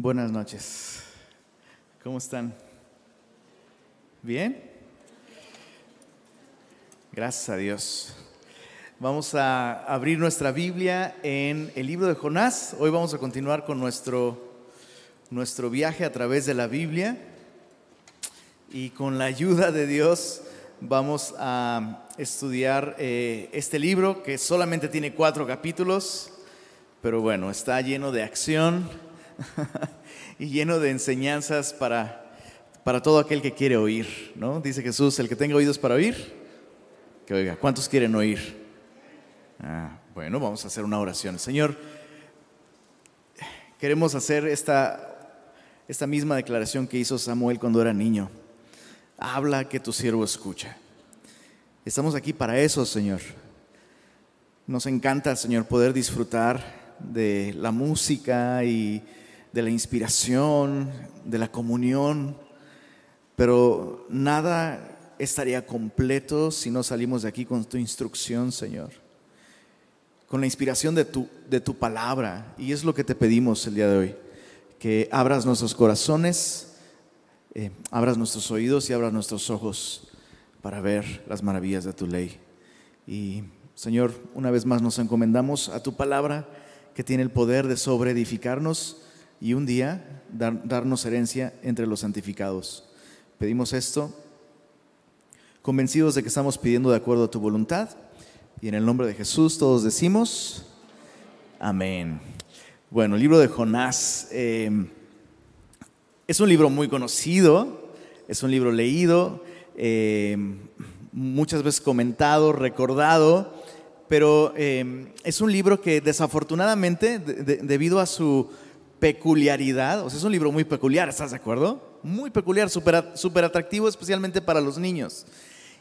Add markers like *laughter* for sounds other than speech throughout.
Buenas noches. ¿Cómo están? ¿Bien? Gracias a Dios. Vamos a abrir nuestra Biblia en el libro de Jonás. Hoy vamos a continuar con nuestro, nuestro viaje a través de la Biblia. Y con la ayuda de Dios vamos a estudiar eh, este libro que solamente tiene cuatro capítulos, pero bueno, está lleno de acción *laughs* y lleno de enseñanzas para, para todo aquel que quiere oír, ¿no? Dice Jesús, el que tenga oídos para oír, que oiga, ¿cuántos quieren oír? Ah, bueno, vamos a hacer una oración. Señor, queremos hacer esta, esta misma declaración que hizo Samuel cuando era niño. Habla que tu siervo escucha. Estamos aquí para eso, Señor. Nos encanta, Señor, poder disfrutar de la música y de la inspiración, de la comunión, pero nada estaría completo si no salimos de aquí con tu instrucción, Señor, con la inspiración de tu, de tu palabra. Y es lo que te pedimos el día de hoy, que abras nuestros corazones, eh, abras nuestros oídos y abras nuestros ojos para ver las maravillas de tu ley. Y Señor, una vez más nos encomendamos a tu palabra que tiene el poder de sobreedificarnos y un día darnos herencia entre los santificados. Pedimos esto convencidos de que estamos pidiendo de acuerdo a tu voluntad y en el nombre de Jesús todos decimos amén. Bueno, el libro de Jonás eh, es un libro muy conocido, es un libro leído, eh, muchas veces comentado, recordado, pero eh, es un libro que desafortunadamente, debido a su peculiaridad, o sea, es un libro muy peculiar, ¿estás de acuerdo? Muy peculiar, súper atractivo, especialmente para los niños.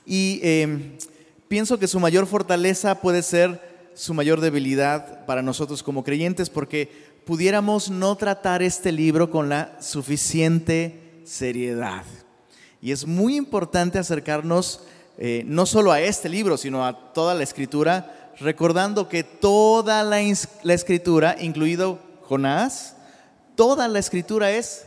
Y em, pienso que su mayor fortaleza puede ser su mayor debilidad para nosotros como creyentes, porque pudiéramos no tratar este libro con la suficiente seriedad. Y es muy importante acercarnos eh, no solo a este libro, sino a toda la escritura, recordando que toda la, la escritura, incluido Jonás, Toda la escritura es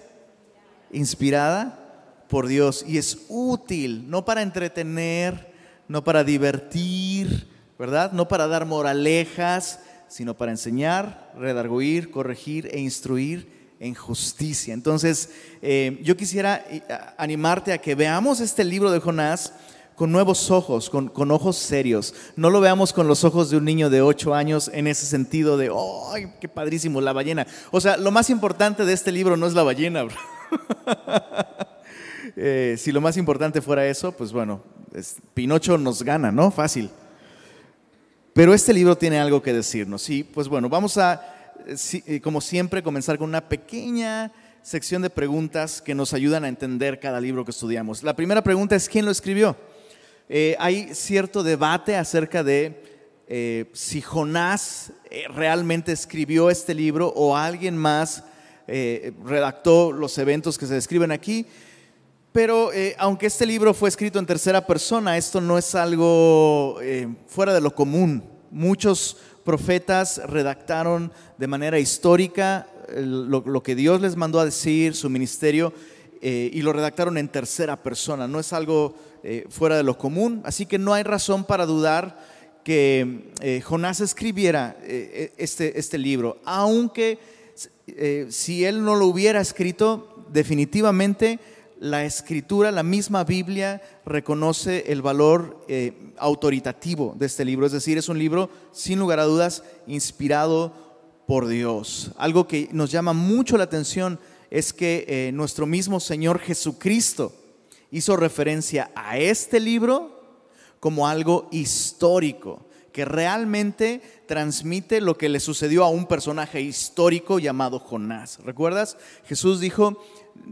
inspirada por Dios y es útil, no para entretener, no para divertir, ¿verdad? No para dar moralejas, sino para enseñar, redarguir, corregir e instruir en justicia. Entonces, eh, yo quisiera eh, animarte a que veamos este libro de Jonás con nuevos ojos, con, ojos serios. No lo veamos con los ojos de un niño de 8 años en ese sentido de, ¡ay, qué padrísimo, la ballena! O sea, lo más importante de este libro no es la ballena. *laughs* Eh, si lo más importante fuera eso, pues bueno, Pinocho nos gana, ¿no? Fácil. Pero este libro tiene algo que decirnos. Sí, pues bueno, vamos a, eh, como siempre, comenzar con una pequeña sección de preguntas que nos ayudan a entender cada libro que estudiamos. La primera pregunta es, ¿quién lo escribió? Eh, hay cierto debate acerca de eh, si Jonás eh, realmente escribió este libro o alguien más redactó los eventos que se describen aquí. Pero aunque este libro fue escrito en tercera persona, esto no es algo fuera de lo común. Muchos profetas redactaron de manera histórica lo, que Dios les mandó a decir, su ministerio, y lo redactaron en tercera persona. No es algo eh, fuera de lo común, así que no hay razón para dudar que eh, Jonás escribiera eh, este, este, libro, aunque si él no lo hubiera escrito, definitivamente la escritura, la misma Biblia reconoce el valor autoritativo de este libro, es decir, es un libro sin lugar a dudas inspirado por Dios. Algo que nos llama mucho la atención es que nuestro mismo Señor Jesucristo, hizo referencia a este libro como algo histórico, que realmente transmite lo que le sucedió a un personaje histórico llamado Jonás. ¿Recuerdas? Jesús dijo,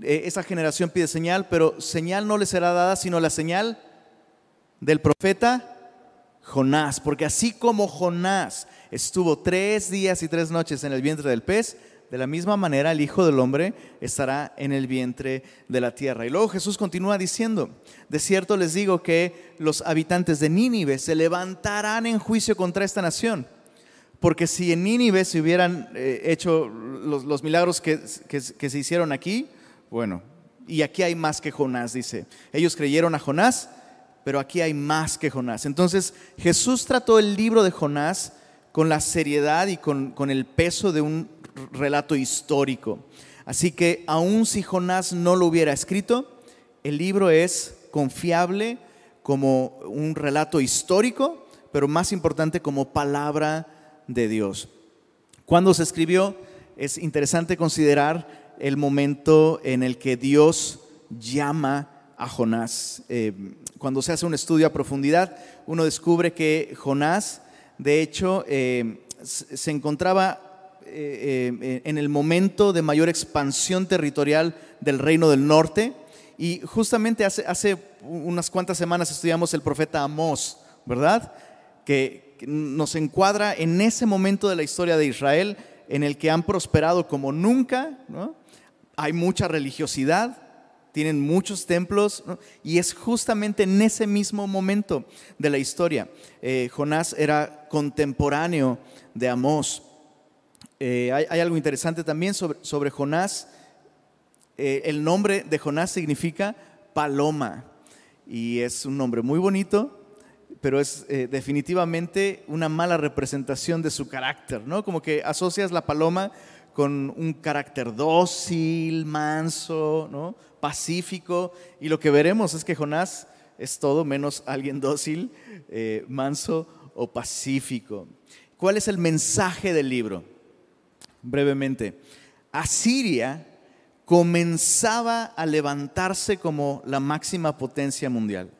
e, esa generación pide señal, pero señal no le será dada sino la señal del profeta Jonás, porque así como Jonás estuvo tres días y tres noches en el vientre del pez, de la misma manera el Hijo del Hombre estará en el vientre de la tierra. Y luego Jesús continúa diciendo, de cierto les digo que los habitantes de Nínive se levantarán en juicio contra esta nación, Porque si en Nínive se hubieran eh, hecho los, milagros que, que, se hicieron aquí, bueno, y aquí hay más que Jonás, dice. Ellos creyeron a Jonás, pero aquí hay más que Jonás. Entonces Jesús trató el libro de Jonás con la seriedad y con, con el peso de un relato histórico. Así que aun si Jonás no lo hubiera escrito, el libro es confiable como un relato histórico, pero más importante como palabra de Dios. Cuando se escribió, es interesante considerar el momento en el que Dios llama a Jonás. Eh, cuando se hace un estudio a profundidad, uno descubre que Jonás, de hecho, eh, se encontraba eh, en el momento de mayor expansión territorial del reino del norte. Y justamente hace, hace unas cuantas semanas estudiamos el profeta Amós, ¿verdad? Que, nos encuadra en ese momento de la historia de Israel en el que han prosperado como nunca, hay mucha religiosidad, tienen muchos templos, y es justamente en ese mismo momento de la historia. Eh, Jonás era contemporáneo de Amós. Eh, hay, algo interesante también sobre, Jonás. Eh, el nombre de Jonás significa paloma, y es un nombre muy bonito, pero es eh, definitivamente una mala representación de su carácter, ¿no? Como que asocias la paloma con un carácter dócil, manso, pacífico, y lo que veremos es que Jonás es todo menos alguien dócil, manso o pacífico. ¿Cuál es el mensaje del libro? Brevemente, Asiria comenzaba a levantarse como la máxima potencia mundial.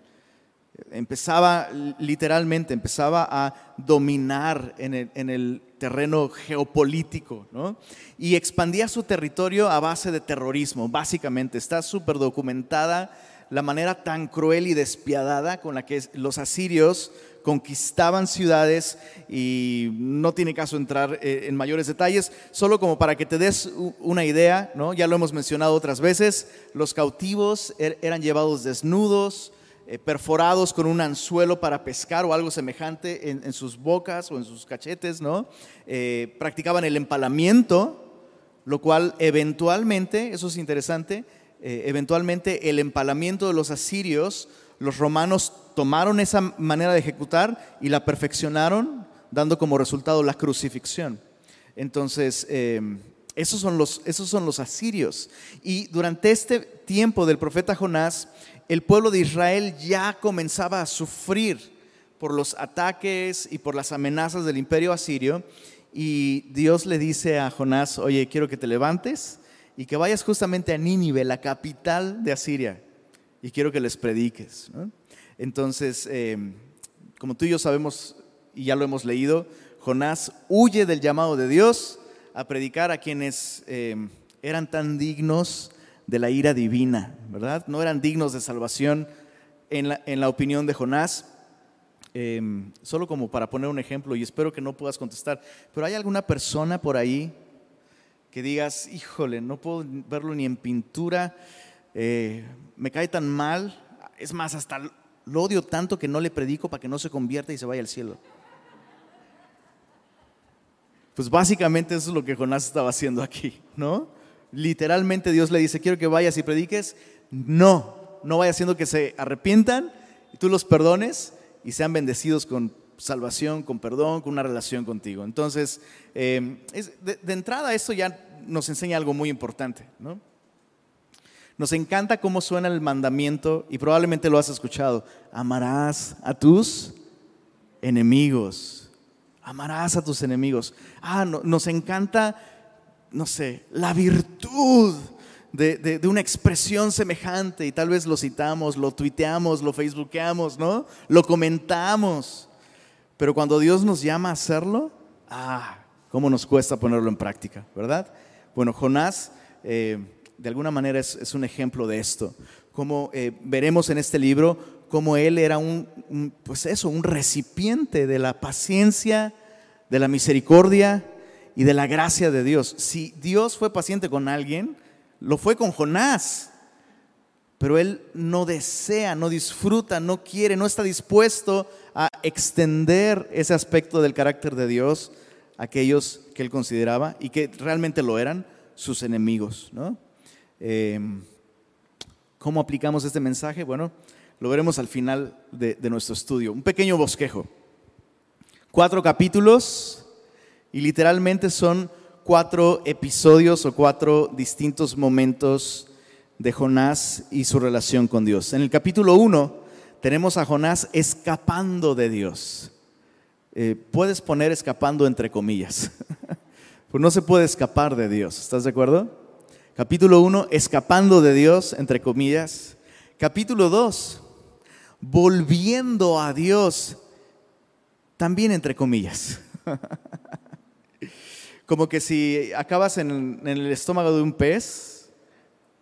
Empezaba literalmente, empezaba a dominar en el, terreno geopolítico, Y expandía su territorio a base de terrorismo, básicamente. Está súper documentada la manera tan cruel y despiadada con la que los asirios conquistaban ciudades y no tiene caso entrar eh, en mayores detalles, solo como para que te des una idea, ¿no? ya lo hemos mencionado otras veces, los cautivos er, eran llevados desnudos, eh, perforados con un anzuelo para pescar o algo semejante en, sus bocas o en sus cachetes, ¿no? Eh, practicaban el empalamiento, lo cual eventualmente, eso es interesante, eventualmente el empalamiento de los asirios, los romanos tomaron esa manera de ejecutar y la perfeccionaron, dando como resultado la crucifixión. Entonces, esos, son los, esos son los asirios. Y durante este tiempo del profeta Jonás, el pueblo de Israel ya comenzaba a sufrir por los ataques y por las amenazas del imperio asirio. Y Dios le dice a Jonás, oye, quiero que te levantes y que vayas justamente a Nínive, la capital de Asiria, y quiero que les prediques. Entonces, em, como tú y yo sabemos y ya lo hemos leído, Jonás huye del llamado de Dios a predicar a quienes em, eran tan dignos de la ira divina, ¿verdad? No eran dignos de salvación en la, opinión de Jonás. Em, solo como para poner un ejemplo, y espero que no puedas contestar, pero ¿hay alguna persona por ahí que digas, híjole, no puedo verlo ni en pintura, eh, me cae tan mal, es más, hasta lo odio tanto que no le predico para que no se convierta y se vaya al cielo? Pues básicamente eso es lo que Jonás estaba haciendo aquí, ¿no? literalmente Dios le dice, quiero que vayas y prediques. No, no vaya haciendo que se arrepientan y tú los perdones y sean bendecidos con salvación, con perdón, con una relación contigo. Entonces, em, de, entrada esto ya nos enseña algo muy importante. ¿no? Nos encanta cómo suena el mandamiento y probablemente lo has escuchado. Amarás a tus enemigos. Amarás a tus enemigos. Ah, nos encanta no sé, la virtud de, una expresión semejante y tal vez lo citamos, lo tuiteamos, lo facebookeamos, ¿no? Lo comentamos. Pero cuando Dios nos llama a hacerlo, ah, cómo nos cuesta ponerlo en práctica, ¿verdad? Bueno, Jonás eh, de alguna manera es, un ejemplo de esto. Como eh, veremos en este libro, cómo él era un, pues eso, un recipiente de la paciencia, de la misericordia, y de la gracia de Dios. Si Dios fue paciente con alguien, lo fue con Jonás. Pero él no desea, no disfruta, no quiere, no está dispuesto a extender ese aspecto del carácter de Dios aquellos que él consideraba y que realmente lo eran sus enemigos. Em, ¿Cómo aplicamos este mensaje? Bueno, lo veremos al final de, nuestro estudio. Un pequeño bosquejo. Cuatro capítulos y literalmente son cuatro episodios o cuatro distintos momentos de Jonás y su relación con Dios. En el capítulo 1 tenemos a Jonás escapando de Dios. Eh, puedes poner escapando entre comillas, *laughs* pues no se puede escapar de Dios, ¿estás de acuerdo? Capítulo 1, escapando de Dios, entre comillas. Capítulo 2, volviendo a Dios, también entre comillas. *laughs* Como que si acabas en, el estómago de un pez,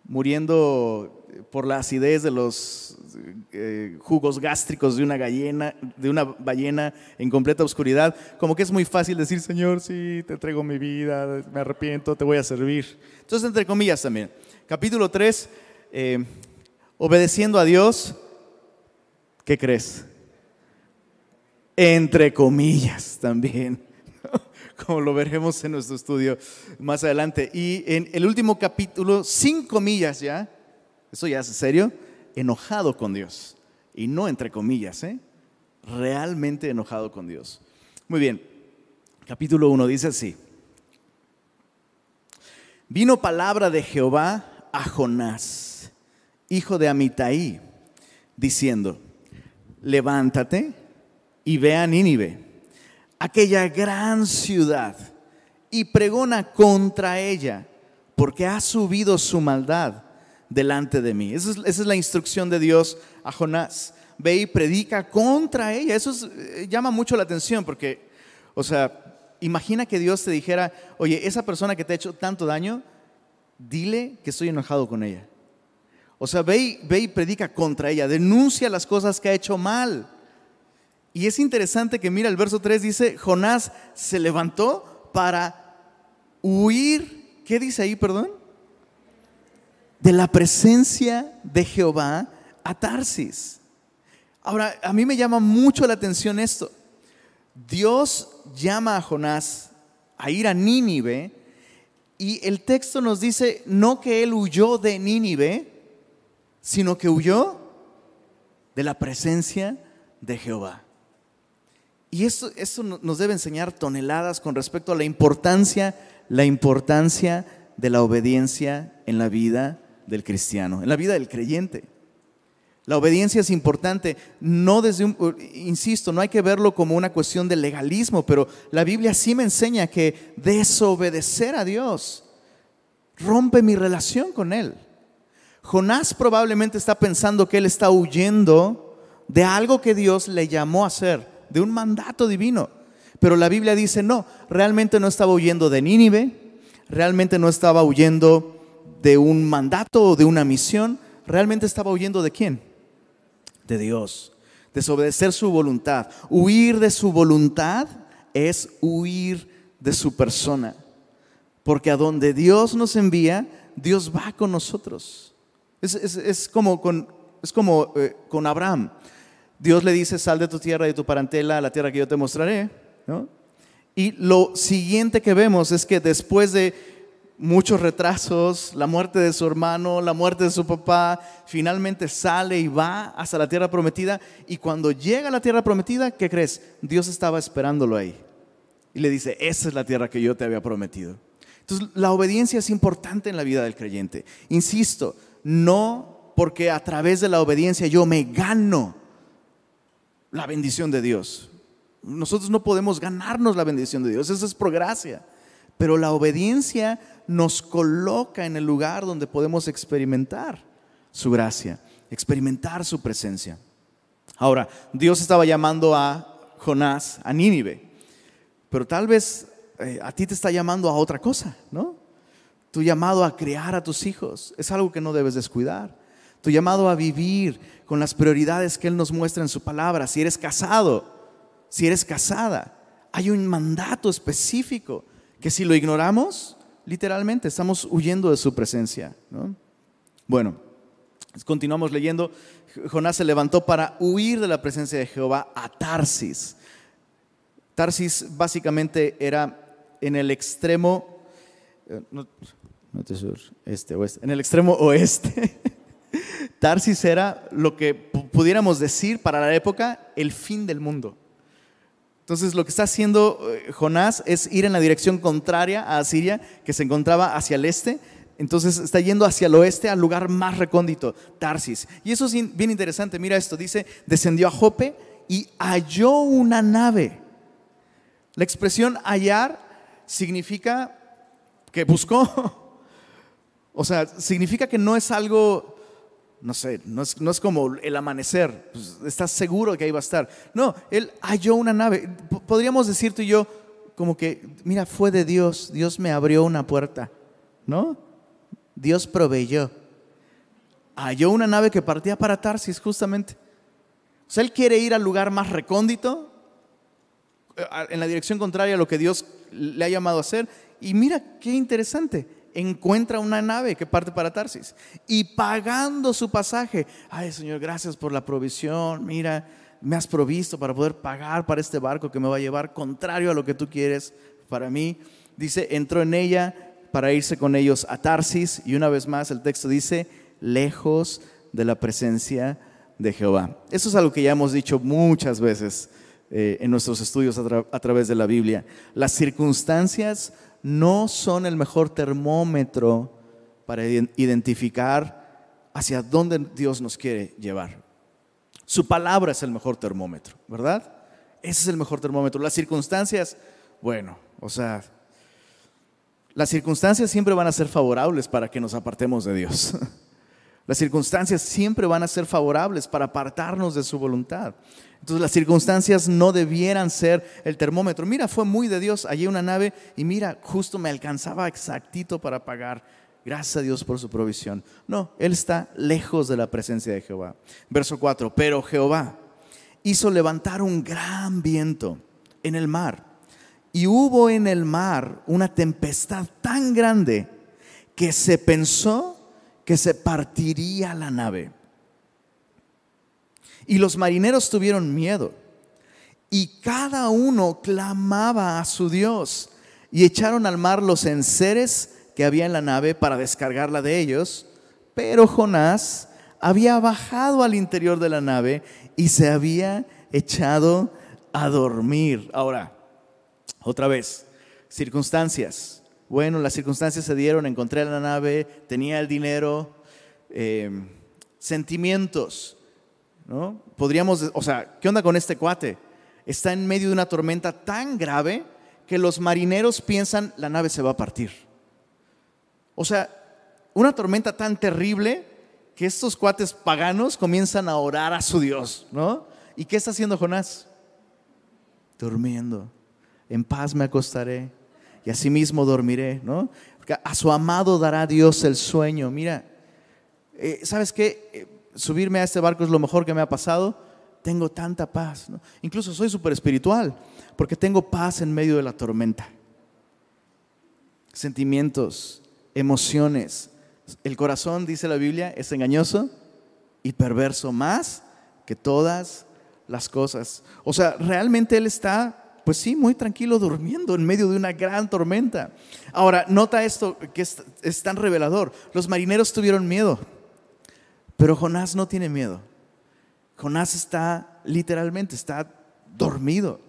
muriendo por la acidez de los eh, jugos gástricos de una gallina, de una ballena en completa oscuridad, como que es muy fácil decir, Señor, sí, te entrego mi vida, me arrepiento, te voy a servir. Entonces, entre comillas también. Capítulo 3, eh, obedeciendo a Dios, ¿qué crees? Entre comillas también como lo veremos en nuestro estudio más adelante. Y en el último capítulo, cinco millas ya, eso ya es serio, enojado con Dios. Y no entre comillas, ¿eh? realmente enojado con Dios. Muy bien, capítulo 1 dice así. Vino palabra de Jehová a Jonás, hijo de Amitai, diciendo, levántate y ve a Nínive aquella gran ciudad y pregona contra ella, porque ha subido su maldad delante de mí. Esa es, la instrucción de Dios a Jonás. Ve y predica contra ella. Eso eh, llama mucho la atención porque, o sea, imagina que Dios te dijera, oye, esa persona que te ha hecho tanto daño, dile que estoy enojado con ella. O sea, ve ve y predica contra ella, denuncia las cosas que ha hecho mal. Y es interesante que mira el verso 3 dice, Jonás se levantó para huir, ¿qué dice ahí, perdón? De la presencia de Jehová a Tarsis. Ahora, a mí me llama mucho la atención esto. Dios llama a Jonás a ir a Nínive y el texto nos dice no que él huyó de Nínive, sino que huyó de la presencia de Jehová. Y esto, nos debe enseñar toneladas con respecto a la importancia, la importancia de la obediencia en la vida del cristiano, en la vida del creyente. La obediencia es importante, no desde un, insisto, no hay que verlo como una cuestión de legalismo, pero la Biblia sí me enseña que desobedecer a Dios rompe mi relación con Él. Jonás probablemente está pensando que él está huyendo de algo que Dios le llamó a hacer de un mandato divino. Pero la Biblia dice, no, realmente no estaba huyendo de Nínive, realmente no estaba huyendo de un mandato o de una misión, realmente estaba huyendo de quién? De Dios. Desobedecer su voluntad. Huir de su voluntad es huir de su persona. Porque a donde Dios nos envía, Dios va con nosotros. Es, como, con, es como eh, con Abraham. Dios le dice, sal de tu tierra y de tu parentela a la tierra que yo te mostraré. Y lo siguiente que vemos es que después de muchos retrasos, la muerte de su hermano, la muerte de su papá, finalmente sale y va hasta la tierra prometida. Y cuando llega a la tierra prometida, ¿qué crees? Dios estaba esperándolo ahí. Y le dice, esa es la tierra que yo te había prometido. Entonces, la obediencia es importante en la vida del creyente. Insisto, no porque a través de la obediencia yo me gano la bendición de Dios. Nosotros no podemos ganarnos la bendición de Dios, eso es por gracia. Pero la obediencia nos coloca en el lugar donde podemos experimentar su gracia, experimentar su presencia. Ahora, Dios estaba llamando a Jonás a Nínive, pero tal vez eh, a ti te está llamando a otra cosa, ¿no? Tu llamado a criar a tus hijos es algo que no debes descuidar tu llamado a vivir con las prioridades que Él nos muestra en su palabra. Si eres casado, si eres casada, hay un mandato específico que si lo ignoramos, literalmente estamos huyendo de su presencia. Bueno, continuamos leyendo. Jonás se levantó para huir de la presencia de Jehová a Tarsis. Tarsis básicamente era en el extremo, eh, este, oeste, en el extremo oeste. *laughs* Tarsis era lo que pudiéramos decir para la época el fin del mundo. Entonces lo que está haciendo eh, Jonás es ir en la dirección contraria a Asiria, que se encontraba hacia el este. Entonces está yendo hacia el oeste al lugar más recóndito, Tarsis. Y eso es bien interesante. Mira esto, dice, descendió a Jope y halló una nave. La expresión hallar significa que buscó. *laughs* O sea, significa que no es algo no sé, no es, como el amanecer, pues, estás seguro que ahí va a estar. No, él halló una nave. Podríamos decir tú y yo, como que, mira, fue de Dios, Dios me abrió una puerta, ¿no? Dios proveyó. Halló una nave que partía para Tarsis, justamente. O sea, él quiere ir al lugar más recóndito, eh, en la dirección contraria a lo que Dios le ha llamado a hacer. Y mira qué interesante encuentra una nave que parte para Tarsis y pagando su pasaje, ay Señor, gracias por la provisión, mira, me has provisto para poder pagar para este barco que me va a llevar contrario a lo que tú quieres para mí. Dice, entró en ella para irse con ellos a Tarsis y una vez más el texto dice, lejos de la presencia de Jehová. Eso es algo que ya hemos dicho muchas veces eh, en nuestros estudios a través de la Biblia. Las circunstancias no son el mejor termómetro para identificar hacia dónde Dios nos quiere llevar. Su palabra es el mejor termómetro, ¿verdad? Ese es el mejor termómetro. Las circunstancias, bueno, o sea, las circunstancias siempre van a ser favorables para que nos apartemos de Dios. *laughs* Las circunstancias siempre van a ser favorables para apartarnos de su voluntad. Entonces las circunstancias no debieran ser el termómetro. Mira, fue muy de Dios. Allí una nave y mira, justo me alcanzaba exactito para pagar. Gracias a Dios por su provisión. No, Él está lejos de la presencia de Jehová. Verso 4. Pero Jehová hizo levantar un gran viento en el mar. Y hubo en el mar una tempestad tan grande que se pensó que se partiría la nave. Y los marineros tuvieron miedo. Y cada uno clamaba a su Dios. Y echaron al mar los enseres que había en la nave para descargarla de ellos. Pero Jonás había bajado al interior de la nave y se había echado a dormir. Ahora, otra vez, circunstancias. Bueno, las circunstancias se dieron, encontré la nave, tenía el dinero, eh, sentimientos, ¿no? Podríamos, o sea, ¿qué onda con este cuate? Está en medio de una tormenta tan grave que los marineros piensan la nave se va a partir. O sea, una tormenta tan terrible que estos cuates paganos comienzan a orar a su Dios, ¿no? ¿Y qué está haciendo Jonás? Durmiendo. En paz me acostaré y asimismo dormiré, ¿no? a su amado dará Dios el sueño. Mira, eh, ¿sabes qué? Eh, subirme a este barco es lo mejor que me ha pasado. Tengo tanta paz. Incluso soy súper espiritual porque tengo paz en medio de la tormenta. Sentimientos, emociones. El corazón, dice la Biblia, es engañoso y perverso más que todas las cosas. O sea, realmente Él está pues sí, muy tranquilo durmiendo en medio de una gran tormenta. Ahora, nota esto que es, tan revelador. Los marineros tuvieron miedo, pero Jonás no tiene miedo. Jonás está literalmente, está dormido.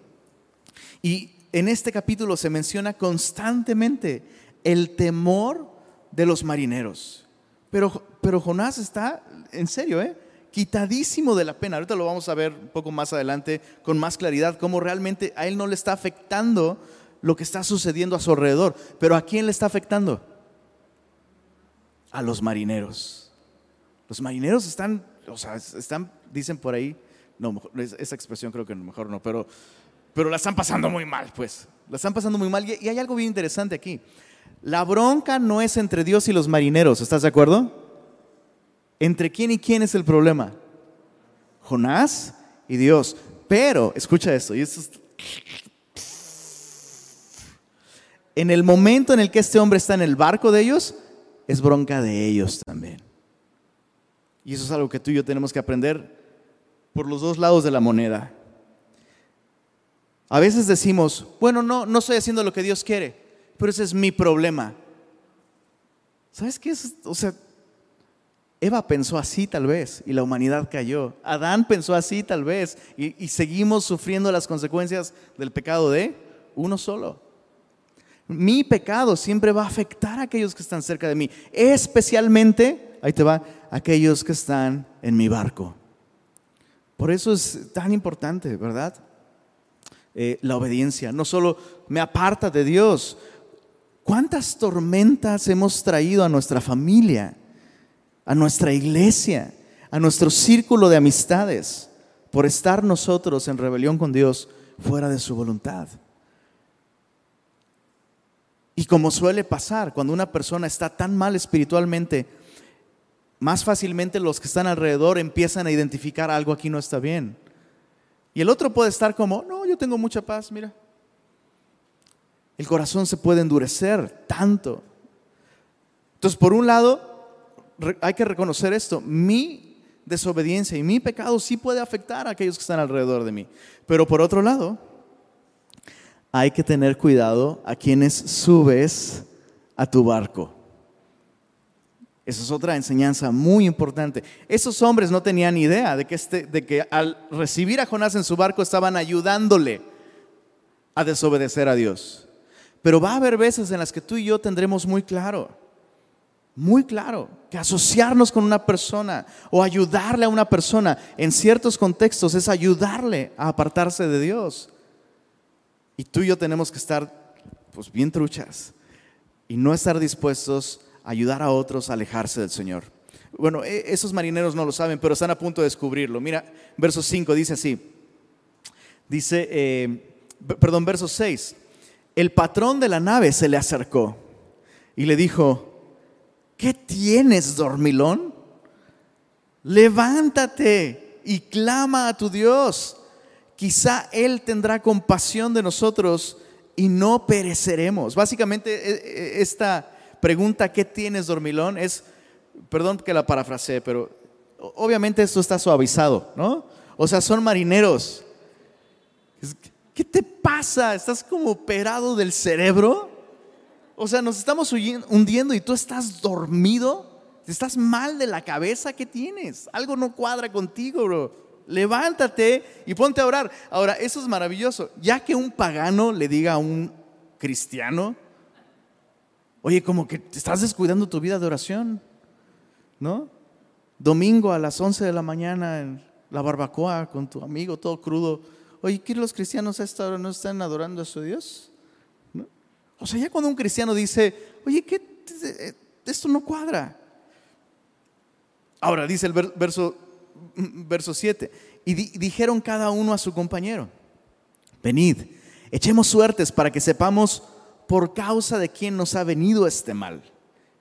Y en este capítulo se menciona constantemente el temor de los marineros. Pero, pero Jonás está, en serio, ¿eh? Quitadísimo de la pena. Ahorita lo vamos a ver un poco más adelante con más claridad, cómo realmente a él no le está afectando lo que está sucediendo a su alrededor. Pero ¿a quién le está afectando? A los marineros. Los marineros están, o sea, están, dicen por ahí, no, esa expresión creo que mejor no, pero, pero la están pasando muy mal, pues. La están pasando muy mal. Y hay algo bien interesante aquí. La bronca no es entre Dios y los marineros, ¿estás de acuerdo? ¿Entre quién y quién es el problema? Jonás y Dios. Pero, escucha esto, y esto en el momento en el que este hombre está en el barco de ellos, es bronca de ellos también. Y eso es algo que tú y yo tenemos que aprender por los dos lados de la moneda. A veces decimos, bueno, no, no estoy haciendo lo que Dios quiere, pero ese es mi problema. ¿Sabes qué es? O sea, Eva pensó así tal vez y la humanidad cayó. Adán pensó así tal vez y, y, seguimos sufriendo las consecuencias del pecado de uno solo. Mi pecado siempre va a afectar a aquellos que están cerca de mí, especialmente, ahí te va, aquellos que están en mi barco. Por eso es tan importante, ¿verdad? Eh, la obediencia. No solo me aparta de Dios. ¿Cuántas tormentas hemos traído a nuestra familia, a nuestra iglesia, a nuestro círculo de amistades por estar nosotros en rebelión con Dios fuera de su voluntad? Y como suele pasar, cuando una persona está tan mal espiritualmente, más fácilmente los que están alrededor empiezan a identificar algo aquí no está bien. Y el otro puede estar como, no, yo tengo mucha paz, mira. El corazón se puede endurecer tanto. Entonces, por un lado, hay que reconocer esto. Mi desobediencia y mi pecado sí puede afectar a aquellos que están alrededor de mí. Pero por otro lado, hay que tener cuidado a quienes subes a tu barco. Esa es otra enseñanza muy importante. Esos hombres no tenían idea de que, este, de que al recibir a Jonás en su barco estaban ayudándole a desobedecer a Dios. Pero va a haber veces en las que tú y yo tendremos muy claro, muy claro, que asociarnos con una persona o ayudarle a una persona en ciertos contextos es ayudarle a apartarse de Dios. Y tú y yo tenemos que estar pues bien truchas y no estar dispuestos ayudar a otros a alejarse del Señor. Bueno, e, esos marineros no lo saben, pero están a punto de descubrirlo. Mira, verso 5 dice así. Dice, eh, perdón, verso 6. El patrón de la nave se le acercó y le dijo, ¿qué tienes, dormilón? Levántate y clama a tu Dios. Quizá Él tendrá compasión de nosotros y no pereceremos. Básicamente, e, e, esta pregunta, ¿qué tienes, dormilón? Es, perdón que la parafraseé, pero obviamente esto está suavizado, ¿no? O sea, son marineros. ¿Qué te pasa? ¿Estás como operado del cerebro? O sea, nos estamos hundiendo y tú estás dormido. ¿Estás mal de la cabeza? ¿Qué tienes? Algo no cuadra contigo, bro. Levántate y ponte a orar. Ahora, eso es maravilloso. Ya que un pagano le diga a un cristiano, Oye, como que te estás descuidando tu vida de oración, ¿no? Domingo a las 11 de la mañana en la barbacoa con tu amigo todo crudo. Oye, ¿qué los cristianos a esta hora no están adorando a su Dios? O sea, ya cuando un cristiano dice, oye, ¿qué? Esto no cuadra. Ahora dice el verso, verso 7, y dijeron cada uno a su compañero, venid, echemos suertes para que sepamos por causa de quien nos ha venido este mal.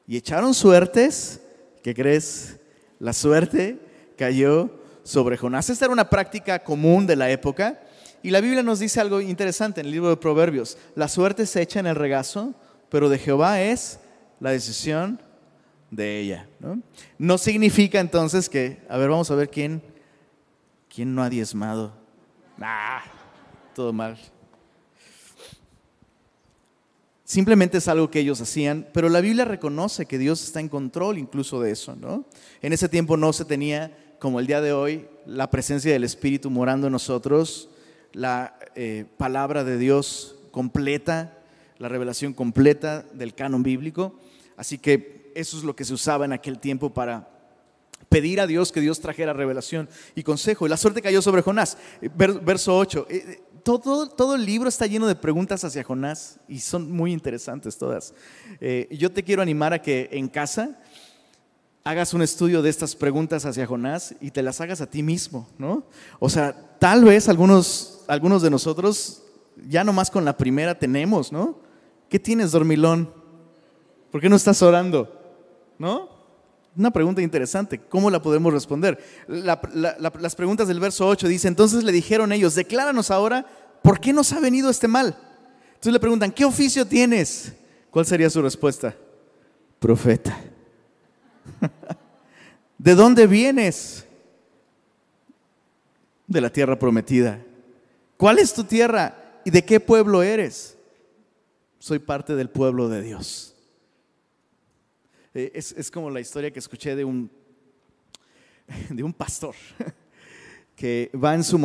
Y echaron suertes, ¿qué crees? La suerte cayó sobre Jonás. Esta era una práctica común de la época. Y la Biblia nos dice algo interesante en el libro de Proverbios. La suerte se echa en el regazo, pero de Jehová es la decisión de ella. No, significa entonces que, a ver, vamos a ver quién, quién no ha diezmado. Ah, todo mal. Simplemente es algo que ellos hacían, pero la Biblia reconoce que Dios está en control incluso de eso, ¿no? En ese tiempo no se tenía, como el día de hoy, la presencia del Espíritu morando en nosotros, la eh, palabra de Dios completa, la revelación completa del canon bíblico. Así que eso es lo que se usaba en aquel tiempo para pedir a Dios que Dios trajera revelación y consejo. Y la suerte cayó sobre Jonás. Verso 8 todo, el libro está lleno de preguntas hacia Jonás y son muy interesantes todas. Eh, yo te quiero animar a que en casa hagas un estudio de estas preguntas hacia Jonás y te las hagas a ti mismo, ¿no? O sea, tal vez algunos, algunos de nosotros ya nomás con la primera tenemos, ¿no? ¿Qué tienes, dormilón? ¿Por qué no estás orando? ¿No? Una pregunta interesante, ¿cómo la podemos responder? las preguntas del verso 8 dice, entonces le dijeron ellos, decláranos ahora, ¿por qué nos ha venido este mal? Entonces le preguntan, ¿qué oficio tienes? ¿Cuál sería su respuesta? Profeta. *laughs* ¿De dónde vienes? De la tierra prometida. ¿Cuál es tu tierra? ¿y de qué pueblo eres? Soy parte del pueblo de Dios. Eh, es, como la historia que escuché de un, *laughs* de un pastor *laughs* que va en su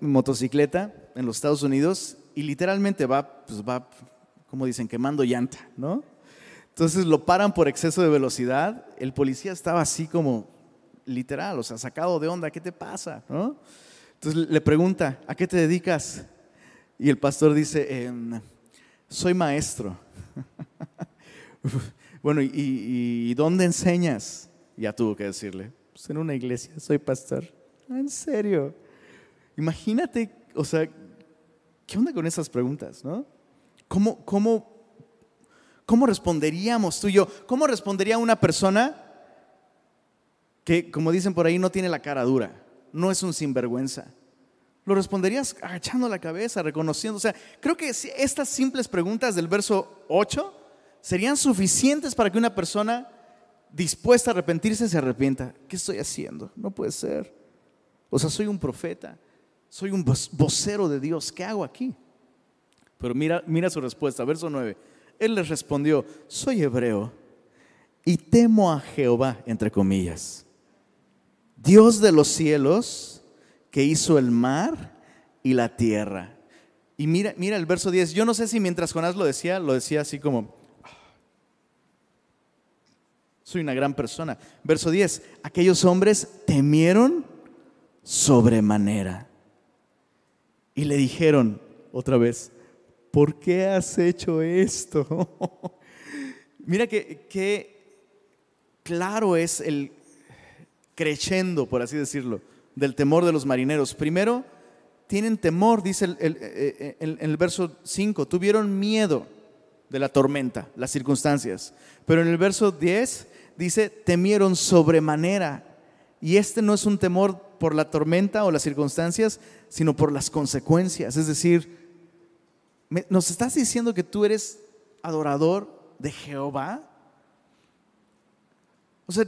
motocicleta en los Estados Unidos y literalmente va, pues va, como dicen, quemando llanta, ¿no? Entonces lo paran por exceso de velocidad. El policía estaba así como literal, o sea, sacado de onda, ¿qué te pasa? ¿No? Entonces le pregunta, ¿a qué te dedicas? Y el pastor dice, em, soy maestro. *laughs* bueno, ¿y, dónde enseñas? Ya tuvo que decirle, pues en una iglesia, soy pastor. Ah, ¿En serio? Imagínate, o sea, ¿qué onda con esas preguntas, no? ¿Cómo, cómo, cómo responderíamos tú y yo? ¿Cómo respondería una persona que, como dicen por ahí, no tiene la cara dura? no es un sinvergüenza. Lo responderías agachando la cabeza, reconociendo. O sea, creo que estas simples preguntas del verso 8 serían suficientes para que una persona dispuesta a arrepentirse se arrepienta. ¿Qué estoy haciendo? No puede ser. O sea, soy un profeta, soy un vocero de Dios. ¿Qué hago aquí? Pero mira, mira su respuesta, verso 9. Él les respondió, soy hebreo y temo a Jehová, entre comillas Dios de los cielos que hizo el mar y la tierra. Y mira, mira el verso 10. Yo no sé si mientras Jonás lo decía, lo decía así como, soy una gran persona. Verso 10, aquellos hombres temieron sobremanera y le dijeron otra vez, ¿por qué has hecho esto? *laughs* Mira que, claro es el, creciendo, por así decirlo, del temor de los marineros. Primero, tienen temor, dice el, el, eh, eh, el, verso 5, tuvieron miedo de la tormenta, las circunstancias. Pero en el verso 10 dice, temieron sobremanera. Y este no es un temor por la tormenta o las circunstancias, sino por las consecuencias. Es decir, ¿nos estás diciendo que tú eres adorador de Jehová? O sea,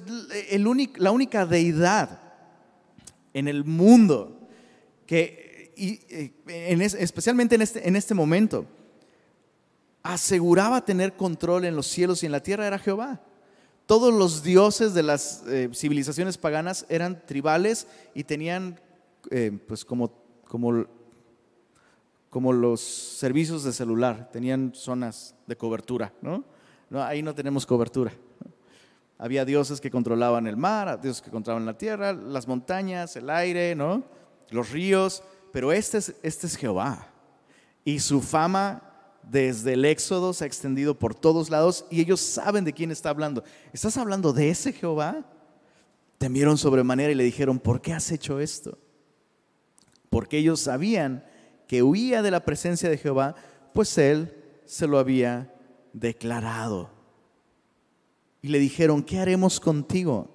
la única deidad en el mundo que, especialmente en este, en este momento, aseguraba tener control en los cielos y en la tierra era Jehová. Todos los dioses de las eh, civilizaciones paganas eran tribales y tenían, eh, pues como, como, como los servicios de celular, tenían zonas de cobertura, ¿no? ahí no tenemos cobertura. Había dioses que controlaban el mar, dioses que controlaban la tierra, las montañas, el aire, ¿no? Los ríos, pero este es, este es Jehová. Y su fama desde el Éxodo se ha extendido por todos lados y ellos saben de quién está hablando. ¿Estás hablando de ese Jehová? Temieron sobremanera y le dijeron, ¿por qué has hecho esto? Porque ellos sabían que huía de la presencia de Jehová, pues él se lo había declarado y le dijeron, ¿qué haremos contigo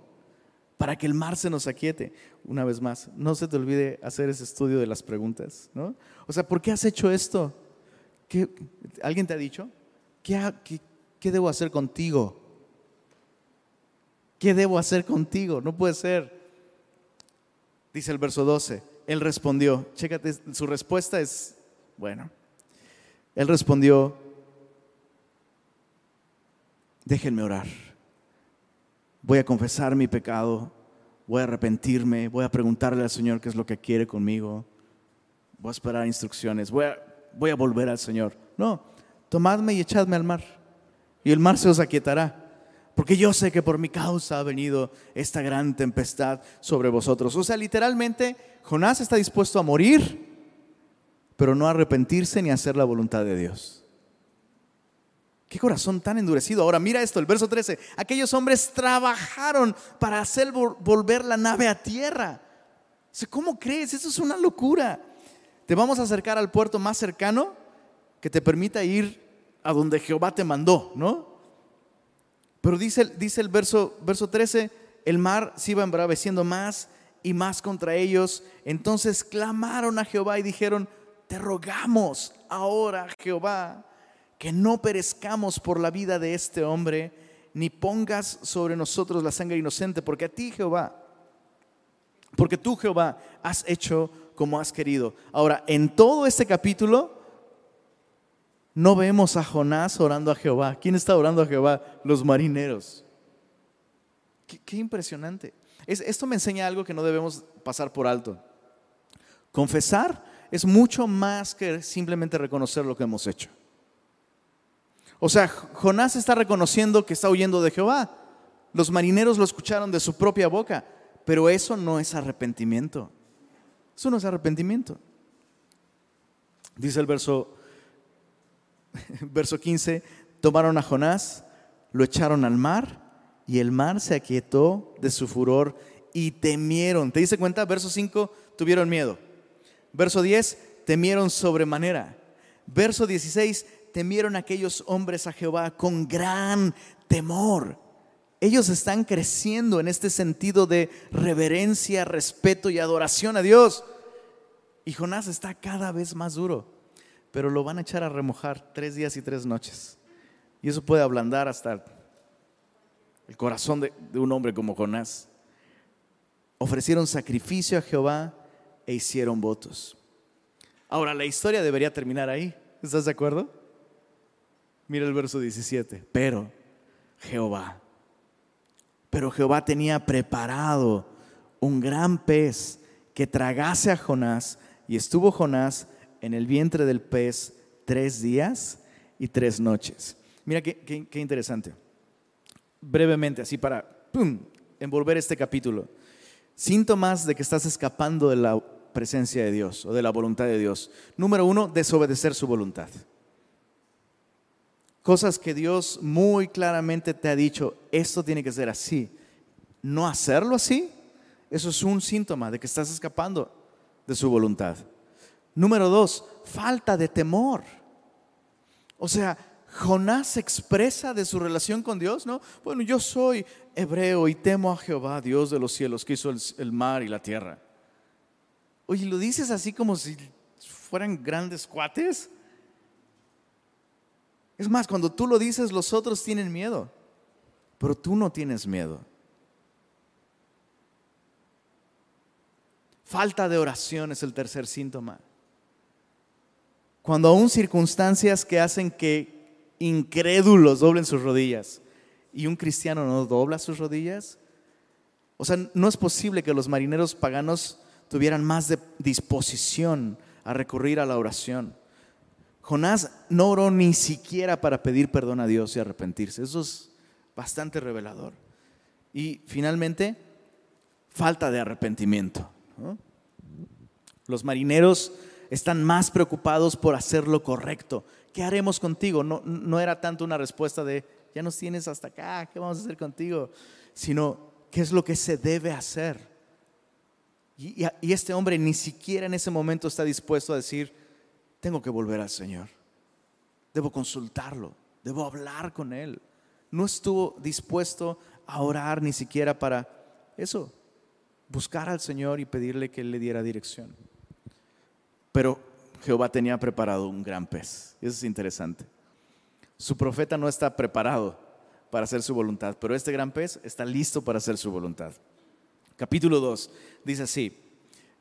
para que el mar se nos aquiete? Una vez más, no se te olvide hacer ese estudio de las preguntas, ¿no? O sea, ¿por qué has hecho esto? ¿Qué, ¿Alguien te ha dicho? ¿Qué, qué, qué debo hacer contigo? ¿Qué debo hacer contigo? No puede ser. Dice el verso 12. Él respondió, chécate, su respuesta es, bueno, él respondió, déjenme orar voy a confesar mi pecado, voy a arrepentirme, voy a preguntarle al Señor qué es lo que quiere conmigo, voy a esperar instrucciones, voy a, volver al Señor. No, tomadme y echadme al mar, y el mar se os aquietará. Porque yo sé que por mi causa ha venido esta gran tempestad sobre vosotros. O sea, literalmente, Jonás está dispuesto a morir, pero no a arrepentirse ni a hacer la voluntad de Dios. Qué corazón tan endurecido. Ahora mira esto, el verso 13. Aquellos hombres trabajaron para hacer volver la nave a tierra. ¿Cómo crees? Eso es una locura. Te vamos a acercar al puerto más cercano que te permita ir a donde Jehová te mandó, ¿no? Pero dice, dice el verso, verso 13, el mar se iba embraveciendo más y más contra ellos. Entonces clamaron a Jehová y dijeron, te rogamos ahora, Jehová que no perezcamos por la vida de este hombre, ni pongas sobre nosotros la sangre inocente, porque a ti Jehová, porque tú Jehová has hecho como has querido. Ahora, en todo este capítulo No vemos a Jonás orando a Jehová. ¿Quién está orando a Jehová? Los marineros. Qué, impresionante. Esto me enseña algo que no debemos pasar por alto. Confesar es mucho más que simplemente reconocer lo que hemos hecho. O sea, Jonás está reconociendo que está huyendo de Jehová. Los marineros lo escucharon de su propia boca, pero eso no es arrepentimiento. Eso no es arrepentimiento. Dice el verso, *laughs* verso 15, tomaron a Jonás, lo echaron al mar y el mar se aquietó de su furor y temieron. ¿Te dice cuenta? Verso 5, tuvieron miedo. Verso 10, temieron sobremanera. Verso 16, temieron aquellos hombres a Jehová con gran temor. Ellos están creciendo en este sentido de reverencia, respeto y adoración a Dios. Y Jonás está cada vez más duro, pero lo van a echar a remojar tres días y tres noches. Y eso puede ablandar hasta el corazón de, un hombre como Jonás. Ofrecieron sacrificio a Jehová e hicieron votos. Ahora, la historia debería terminar ahí. ¿Estás de acuerdo? Mira el verso 17. Pero Jehová, pero Jehová tenía preparado un gran pez que tragase a Jonás y estuvo Jonás en el vientre del pez tres días y tres noches. Mira qué, interesante. Brevemente, así para envolver este capítulo. Síntomas de que estás escapando de la presencia de Dios o de la voluntad de Dios. Número uno, desobedecer su voluntad cosas que Dios muy claramente te ha dicho, esto tiene que ser así. No hacerlo así, eso es un síntoma de que estás escapando de su voluntad. Número dos, falta de temor. O sea, Jonás expresa de su relación con Dios, ¿no? Bueno, yo soy hebreo y temo a Jehová, Dios de los cielos, que hizo el, el mar y la tierra. Oye, ¿lo dices así como si fueran grandes cuates? Es más, cuando tú lo dices, los otros tienen miedo, pero tú no tienes miedo. Falta de oración es el tercer síntoma. Cuando aún circunstancias que hacen que incrédulos doblen sus rodillas y un cristiano no dobla sus rodillas, o sea, no es posible que los marineros paganos tuvieran más disposición a recurrir a la oración. Jonás no oró ni siquiera para pedir perdón a Dios y arrepentirse. Eso es bastante revelador. Y finalmente, falta de arrepentimiento. Los marineros están más preocupados por hacer lo correcto. ¿Qué haremos contigo? No, no era tanto una respuesta de, ya nos tienes hasta acá, ¿qué vamos a hacer contigo? Sino, ¿qué es lo que se debe hacer? y este hombre ni siquiera en ese momento está dispuesto a decir, tengo que volver al Señor. Debo consultarlo, debo hablar con Él. No estuvo dispuesto a orar ni siquiera para eso, buscar al Señor y pedirle que Él le diera dirección. Pero Jehová tenía preparado un gran pez. Eso es interesante. Su profeta no está preparado para hacer su voluntad, pero este gran pez está listo para hacer su voluntad. Capítulo 2 dice así.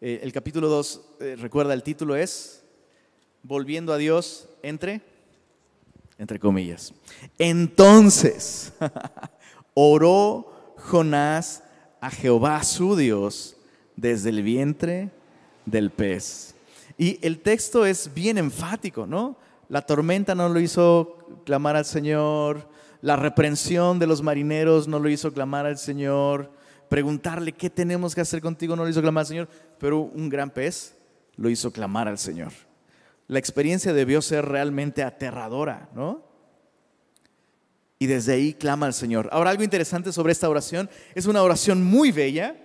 Eh, el capítulo 2, eh, recuerda, el título es volviendo a Dios entre, entre comillas. Entonces, *laughs* oró Jonás a Jehová su Dios desde el vientre del pez. Y el texto es bien enfático, ¿no? La tormenta no lo hizo clamar al Señor, la reprensión de los marineros no lo hizo clamar al Señor, preguntarle qué tenemos que hacer contigo no lo hizo clamar al Señor, pero un gran pez lo hizo clamar al Señor la experiencia debió ser realmente aterradora, ¿no? Y desde ahí clama al Señor. Ahora, algo interesante sobre esta oración, es una oración muy bella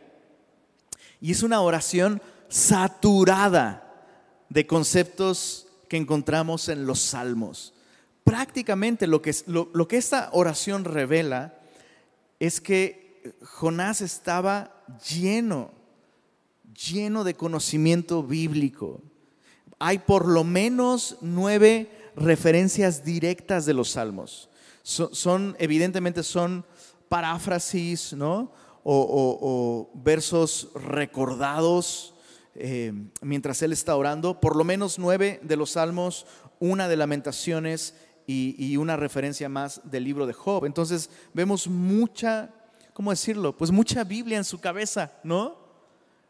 y es una oración saturada de conceptos que encontramos en los salmos. Prácticamente lo que, lo que esta oración revela es que Jonás estaba lleno, lleno de conocimiento bíblico hay por lo menos nueve referencias directas de los salmos. son, evidentemente, son paráfrasis, ¿no? O, versos recordados eh, mientras él está orando, por lo menos nueve de los salmos, una de lamentaciones y, una referencia más del libro de Job. Entonces vemos mucha, ¿cómo decirlo? Pues mucha Biblia en su cabeza, ¿no?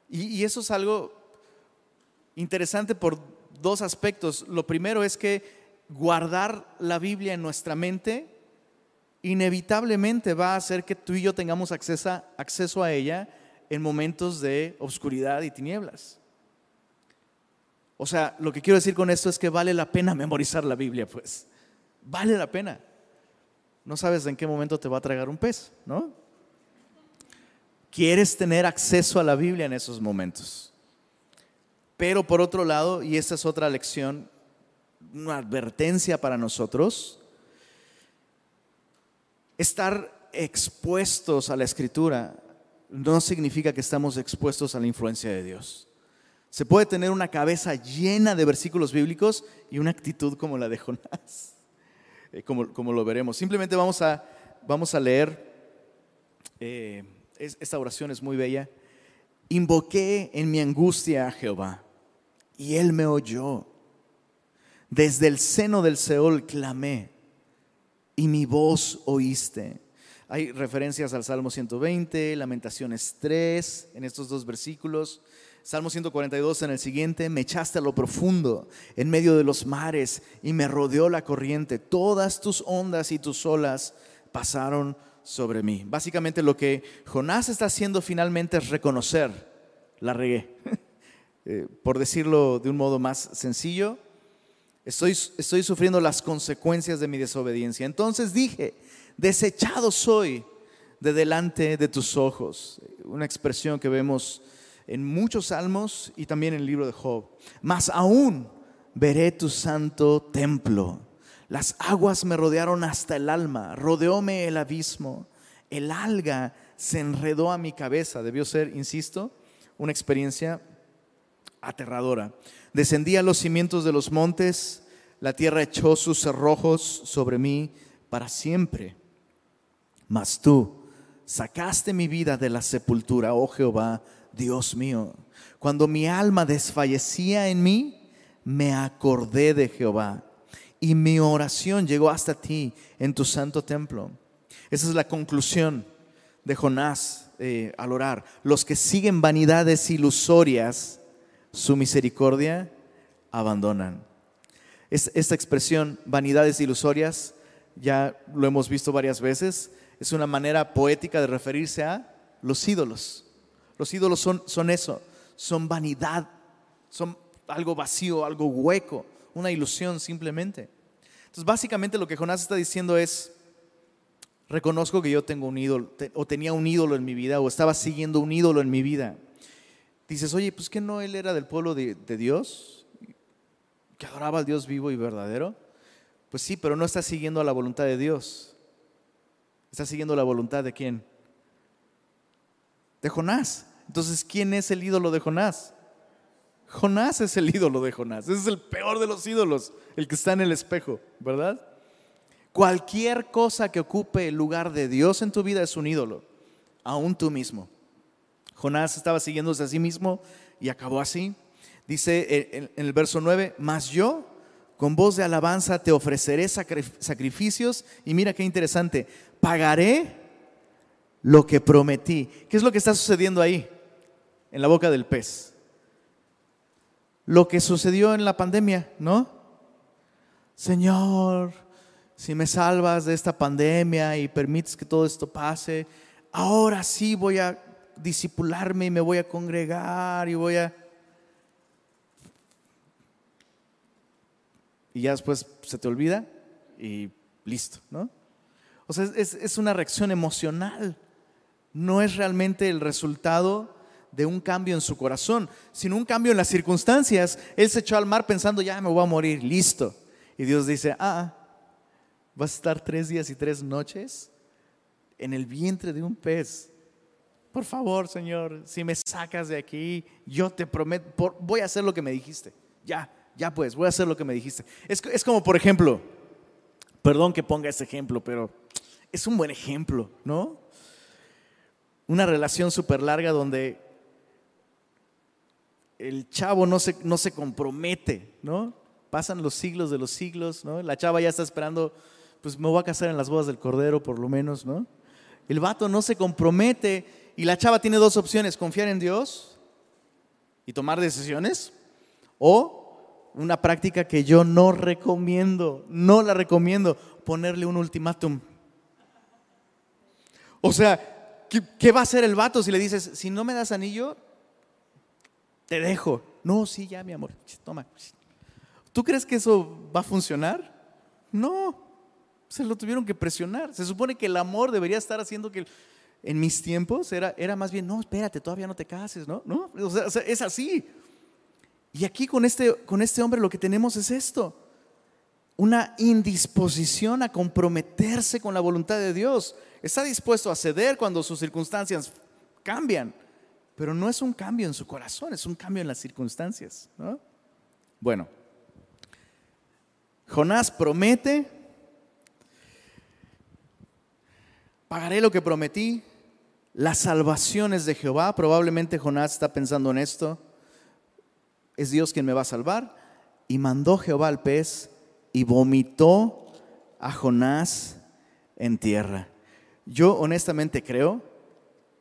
Y, eso es algo interesante por dos aspectos. Lo primero es que guardar la Biblia en nuestra mente inevitablemente va a hacer que tú y yo tengamos acceso a ella en momentos de oscuridad y tinieblas. O sea, lo que quiero decir con esto es que vale la pena memorizar la Biblia, pues. Vale la pena. No sabes en qué momento te va a tragar un pez, ¿no? Quieres tener acceso a la Biblia en esos momentos. Pero por otro lado, y esta es otra lección, una advertencia para nosotros, estar expuestos a la escritura no significa que estamos expuestos a la influencia de Dios. Se puede tener una cabeza llena de versículos bíblicos y una actitud como la de Jonás, *laughs* eh, como, lo veremos. Simplemente vamos a, vamos a leer, eh, esta oración es muy bella. Invoqué en mi angustia a Jehová y él me oyó. Desde el seno del Seol clamé y mi voz oíste. Hay referencias al Salmo 120, Lamentaciones 3 en estos dos versículos. Salmo 142 en el siguiente, me echaste a lo profundo, en medio de los mares, y me rodeó la corriente. Todas tus ondas y tus olas pasaron sobre mí. Básicamente lo que Jonás está haciendo finalmente es reconocer, la regué. *laughs* Eh, por decirlo de un modo más sencillo, estoy, estoy sufriendo las consecuencias de mi desobediencia. Entonces dije, desechado soy de delante de tus ojos. Una expresión que vemos en muchos salmos y también en el libro de Job. Mas aún veré tu santo templo. Las aguas me rodearon hasta el alma, rodeóme el abismo. El alga se enredó a mi cabeza. Debió ser, insisto, una experiencia aterradora. Descendí a los cimientos de los montes, la tierra echó sus cerrojos sobre mí para siempre. Mas tú sacaste mi vida de la sepultura, oh Jehová, Dios mío. Cuando mi alma desfallecía en mí, me acordé de Jehová y mi oración llegó hasta ti en tu santo templo. Esa es la conclusión de Jonás eh, al orar. Los que siguen vanidades ilusorias, su misericordia abandonan. esta expresión, vanidades ilusorias, ya lo hemos visto varias veces, es una manera poética de referirse a los ídolos. Los ídolos son, son eso, son vanidad, son algo vacío, algo hueco, una ilusión simplemente. Entonces, básicamente lo que Jonás está diciendo es, reconozco que yo tengo un ídolo, o tenía un ídolo en mi vida, o estaba siguiendo un ídolo en mi vida. Dices, oye, pues que no él era del pueblo de, de Dios, que adoraba al Dios vivo y verdadero. Pues sí, pero no está siguiendo a la voluntad de Dios. Está siguiendo la voluntad de quién? De Jonás. Entonces, ¿quién es el ídolo de Jonás? Jonás es el ídolo de Jonás. Ese es el peor de los ídolos, el que está en el espejo, ¿verdad? Cualquier cosa que ocupe el lugar de Dios en tu vida es un ídolo, aún tú mismo. Jonás estaba siguiéndose a sí mismo y acabó así. Dice en el verso 9, mas yo con voz de alabanza te ofreceré sacrificios y mira qué interesante, pagaré lo que prometí. ¿Qué es lo que está sucediendo ahí? en la boca del pez. Lo que sucedió en la pandemia, ¿no? Señor, si me salvas de esta pandemia y permites que todo esto pase, ahora sí voy a disipularme y me voy a congregar y voy a... Y ya después se te olvida y listo, ¿no? O sea, es, es una reacción emocional, no es realmente el resultado de un cambio en su corazón, sino un cambio en las circunstancias. Él se echó al mar pensando, ya me voy a morir, listo. Y Dios dice, ah, vas a estar tres días y tres noches en el vientre de un pez. Por favor, Señor, si me sacas de aquí, yo te prometo, voy a hacer lo que me dijiste. Ya, ya pues, voy a hacer lo que me dijiste. Es, es como, por ejemplo, perdón que ponga ese ejemplo, pero es un buen ejemplo, ¿no? Una relación súper larga donde el chavo no se, no se compromete, ¿no? Pasan los siglos de los siglos, ¿no? La chava ya está esperando, pues me voy a casar en las bodas del Cordero por lo menos, ¿no? El vato no se compromete y la chava tiene dos opciones, confiar en Dios y tomar decisiones o una práctica que yo no recomiendo, no la recomiendo, ponerle un ultimátum. O sea, ¿qué, va a hacer el vato si le dices, si no me das anillo, te dejo? No, sí, ya, mi amor, toma. ¿Tú crees que eso va a funcionar? No, se lo tuvieron que presionar. Se supone que el amor debería estar haciendo que en mis tiempos era, era más bien, no, espérate, todavía no te cases, ¿no? ¿No? O sea, es así. Y aquí con este, con este hombre lo que tenemos es esto, una indisposición a comprometerse con la voluntad de Dios. Está dispuesto a ceder cuando sus circunstancias cambian, pero no es un cambio en su corazón, es un cambio en las circunstancias. Bueno, Jonás promete, pagaré lo que prometí, las salvaciones de Jehová, probablemente Jonás está pensando en esto, es Dios quien me va a salvar, y mandó Jehová al pez y vomitó a Jonás en tierra. Yo honestamente creo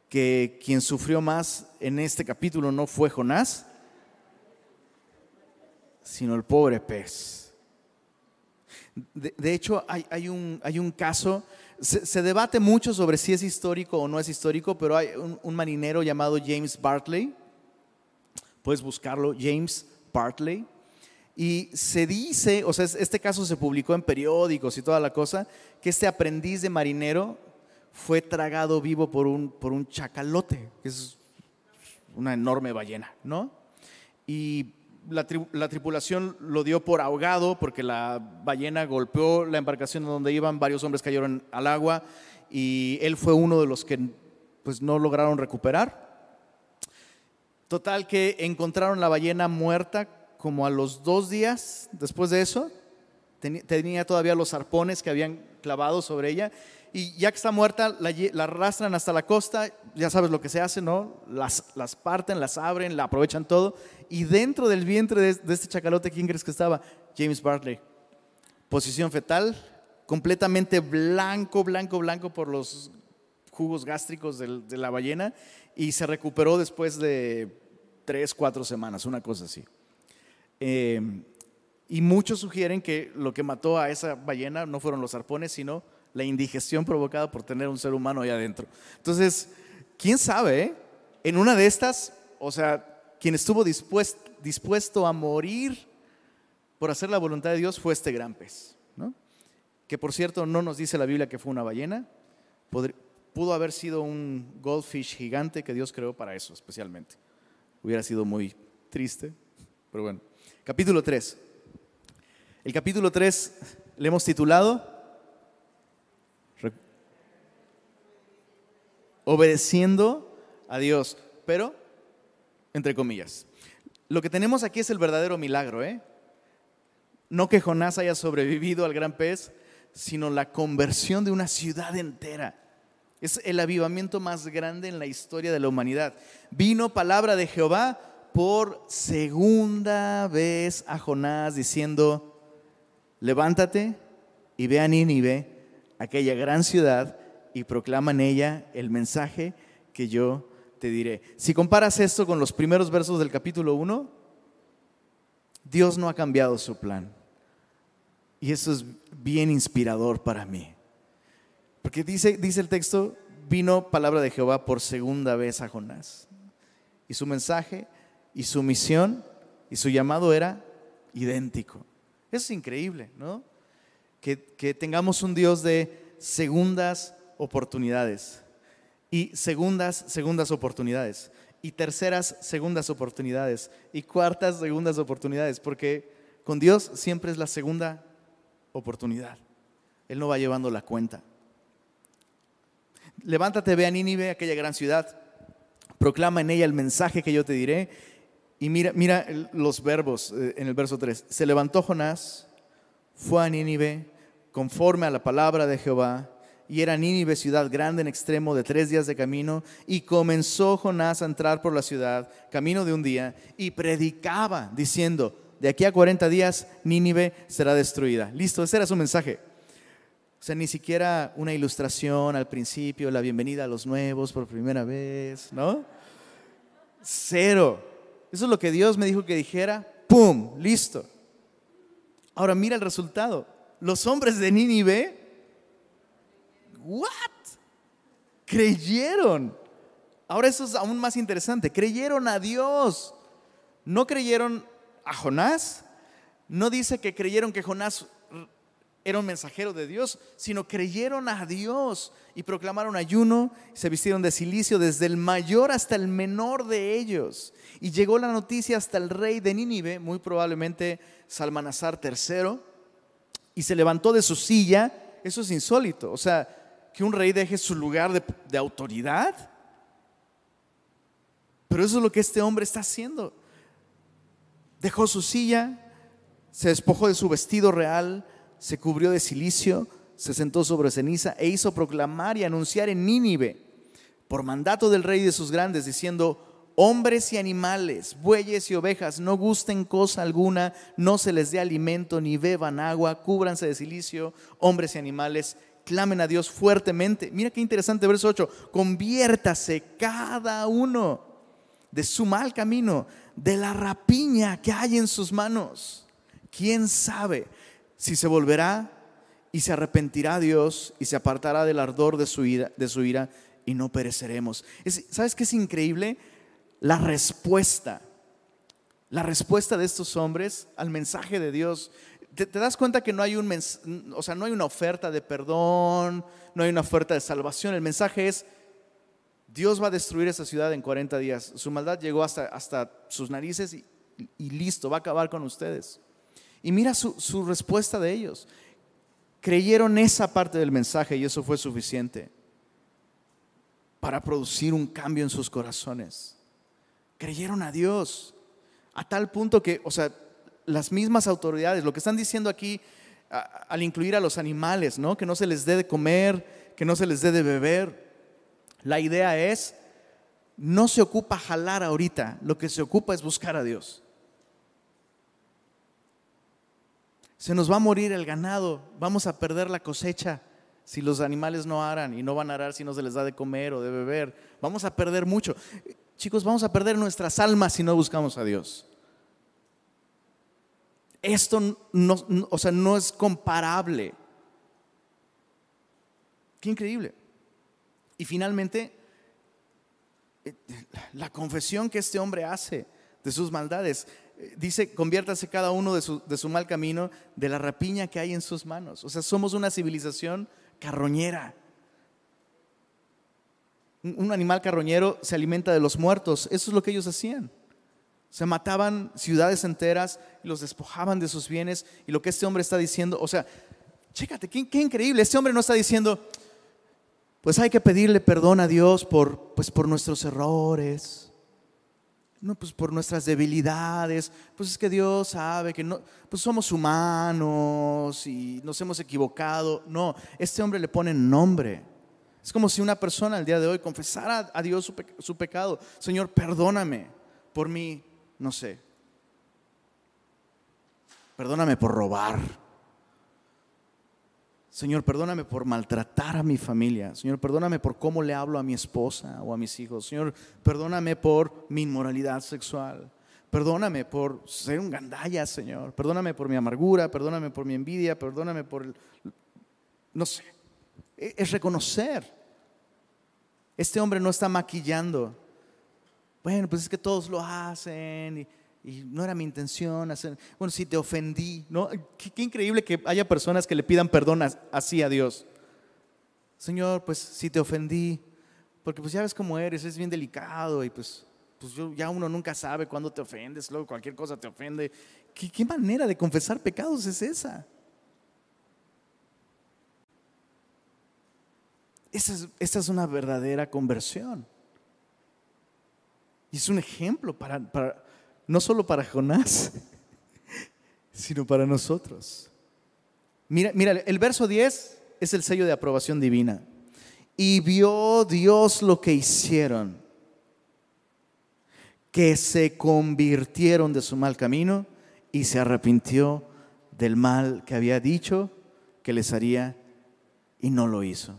que quien sufrió más en este capítulo no fue Jonás, sino el pobre pez. De, hecho, hay, un, hay, un, caso, se, debate mucho sobre si es histórico o no es histórico, pero hay un, marinero llamado James Bartley, puedes buscarlo, James Bartley, y se dice, o sea, este caso se publicó en periódicos y toda la cosa, que este aprendiz de marinero fue tragado vivo por un, por un chacalote, que es una enorme ballena, ¿no? Y la, tripulación lo dio por ahogado porque la ballena golpeó la embarcación donde iban, varios hombres cayeron al agua y él fue uno de los que pues no lograron recuperar. Total que encontraron la ballena muerta como a los dos días después de eso. Tenía todavía los arpones que habían clavado sobre ella y ya que está muerta, la, arrastran hasta la costa, ya sabes lo que se hace, ¿no? Las, las parten, las abren, la aprovechan todo, y dentro del vientre de, este chacalote, ¿quién crees que estaba? James Bartley. Posición fetal, completamente blanco, blanco, blanco por los jugos gástricos de la ballena, y se recuperó después de tres, cuatro semanas, una cosa así. Eh, y muchos sugieren que lo que mató a esa ballena no fueron los arpones, sino la indigestión provocada por tener un ser humano ahí adentro. Entonces, quién sabe, eh? en una de estas, o sea, quien estuvo dispuesto, dispuesto a morir por hacer la voluntad de Dios fue este gran pez, ¿no? que por cierto no nos dice la Biblia que fue una ballena, pudo haber sido un goldfish gigante que Dios creó para eso especialmente. Hubiera sido muy triste, pero bueno. Capítulo 3. El capítulo 3 le hemos titulado obedeciendo a Dios, pero entre comillas. Lo que tenemos aquí es el verdadero milagro, ¿eh? No que Jonás haya sobrevivido al gran pez, sino la conversión de una ciudad entera. Es el avivamiento más grande en la historia de la humanidad. Vino palabra de Jehová por segunda vez a Jonás diciendo, levántate y ve a Nínive, aquella gran ciudad, y proclama en ella el mensaje que yo te diré. Si comparas esto con los primeros versos del capítulo 1, Dios no ha cambiado su plan. Y eso es bien inspirador para mí. Porque dice, dice el texto, vino palabra de Jehová por segunda vez a Jonás. Y su mensaje y su misión y su llamado era idéntico. Es increíble, ¿no? Que, que tengamos un Dios de segundas oportunidades. Y segundas, segundas oportunidades. Y terceras, segundas oportunidades. Y cuartas, segundas oportunidades. Porque con Dios siempre es la segunda oportunidad. Él no va llevando la cuenta. Levántate, ve a Nínive, aquella gran ciudad. Proclama en ella el mensaje que yo te diré. Y mira, mira los verbos eh, en el verso 3. Se levantó Jonás, fue a Nínive, conforme a la palabra de Jehová y era Nínive ciudad grande en extremo de tres días de camino, y comenzó Jonás a entrar por la ciudad, camino de un día, y predicaba diciendo, de aquí a 40 días Nínive será destruida. Listo, ese era su mensaje. O sea, ni siquiera una ilustración al principio, la bienvenida a los nuevos por primera vez, ¿no? Cero. Eso es lo que Dios me dijo que dijera. ¡Pum! Listo. Ahora mira el resultado. Los hombres de Nínive ¿What? Creyeron. Ahora eso es aún más interesante. Creyeron a Dios. No creyeron a Jonás. No dice que creyeron que Jonás era un mensajero de Dios, sino creyeron a Dios y proclamaron ayuno, se vistieron de silicio desde el mayor hasta el menor de ellos. Y llegó la noticia hasta el rey de Nínive, muy probablemente Salmanasar III, y se levantó de su silla. Eso es insólito. O sea, que un rey deje su lugar de, autoridad. Pero eso es lo que este hombre está haciendo. Dejó su silla, se despojó de su vestido real, se cubrió de silicio, se sentó sobre ceniza e hizo proclamar y anunciar en Nínive, por mandato del rey de sus grandes, diciendo, hombres y animales, bueyes y ovejas, no gusten cosa alguna, no se les dé alimento ni beban agua, cúbranse de silicio, hombres y animales, clamen a Dios fuertemente. Mira qué interesante, verso 8. Conviértase cada uno de su mal camino, de la rapiña que hay en sus manos. ¿Quién sabe si se volverá y se arrepentirá Dios y se apartará del ardor de su ira, y no pereceremos? ¿Sabes qué es increíble? La respuesta. La respuesta de estos hombres al mensaje de Dios te, das cuenta que no hay, un o sea, no hay una oferta de perdón, no hay una oferta de salvación. El mensaje es, Dios va a destruir esa ciudad en 40 días. Su maldad llegó hasta, hasta sus narices y, listo, va a acabar con ustedes. Y mira su, respuesta de ellos. Creyeron esa parte del mensaje y eso fue suficiente para producir un cambio en sus corazones. Creyeron a Dios a tal punto que, o sea, las mismas autoridades, lo que están diciendo aquí al incluir a los animales, ¿no? que no se les dé de comer, que no se les dé de beber. La idea es, no se ocupa jalar ahorita, lo que se ocupa es buscar a Dios. Se nos va a morir el ganado, vamos a perder la cosecha si los animales no aran y no van a arar si no se les da de comer o de beber. Vamos a perder mucho. Chicos, vamos a perder nuestras almas si no buscamos a Dios. Esto no, o sea, no es comparable. Qué increíble. Y finalmente, eh, la confesión que este hombre hace de sus maldades. Dice, conviértase cada uno de su, de su, mal camino, de la rapiña que hay en sus manos. O sea, somos una civilización carroñera. Un animal carroñero se alimenta de los muertos. Eso es lo que ellos hacían. Se mataban ciudades enteras y los despojaban de sus bienes. Y lo que este hombre está diciendo, o sea, chécate, qué, increíble. Este hombre no está diciendo, pues hay que pedirle perdón a Dios por, pues por nuestros errores. No, pues por nuestras debilidades. Pues es que Dios sabe que no, pues somos humanos y nos hemos equivocado. No, este hombre le pone nombre. Es como si una persona el día de hoy confesara a Dios su, su pecado. Señor, perdóname por mi no sé. Perdóname por robar. Señor, perdóname por maltratar a mi familia. Señor, perdóname por cómo le hablo a mi esposa o a mis hijos. Señor, perdóname por mi inmoralidad sexual. Perdóname por ser un gandalla, Señor. Perdóname por mi amargura, perdóname por mi envidia, perdóname por el... No sé. E-, es reconocer. Este hombre no está maquillando bueno, pues es que todos lo hacen y, no era mi intención hacer. Bueno, si te ofendí, ¿no? Qué, increíble que haya personas que le pidan perdón así a Dios. Señor, pues si te ofendí, porque pues ya ves cómo eres, es bien delicado y pues, pues ya uno nunca sabe cuándo te ofendes, luego cualquier cosa te ofende. ¿Qué, qué manera de confesar pecados es esa? Esa es, esa es una verdadera conversión. Y es un ejemplo para, no solo para Jonás, *laughs* sino para nosotros. Mira, mira, el verso 10 es el sello de aprobación divina. Y vio Dios lo que hicieron, que se convirtieron de su mal camino y se arrepintió del mal que había dicho que les haría y no lo hizo.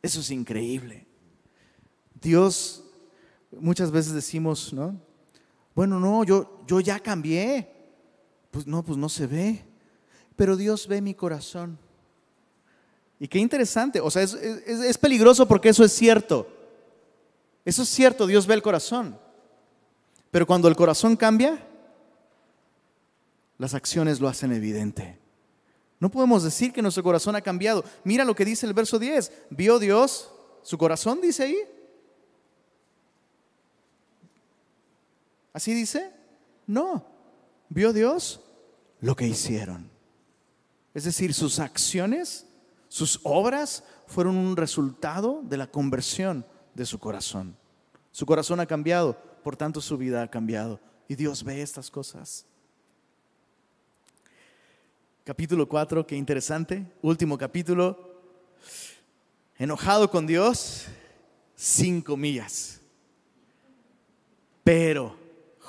Eso es increíble. Dios, muchas veces decimos, ¿no? Bueno, no, yo, yo ya cambié. Pues no, pues no se ve. Pero Dios ve mi corazón. Y qué interesante, o sea, es, es peligroso porque eso es cierto. Eso es cierto, Dios ve el corazón. Pero cuando el corazón cambia, las acciones lo hacen evidente. No podemos decir que nuestro corazón ha cambiado. Mira lo que dice el verso 10. ¿Vio Dios su corazón? Dice ahí. ¿Así dice? No. ¿Vio Dios lo que hicieron? Es decir, sus acciones, sus obras fueron un resultado de la conversión de su corazón. Su corazón ha cambiado, por tanto su vida ha cambiado. Y Dios ve estas cosas. Capítulo 4, qué interesante. Último capítulo. Enojado con Dios, cinco millas. Pero,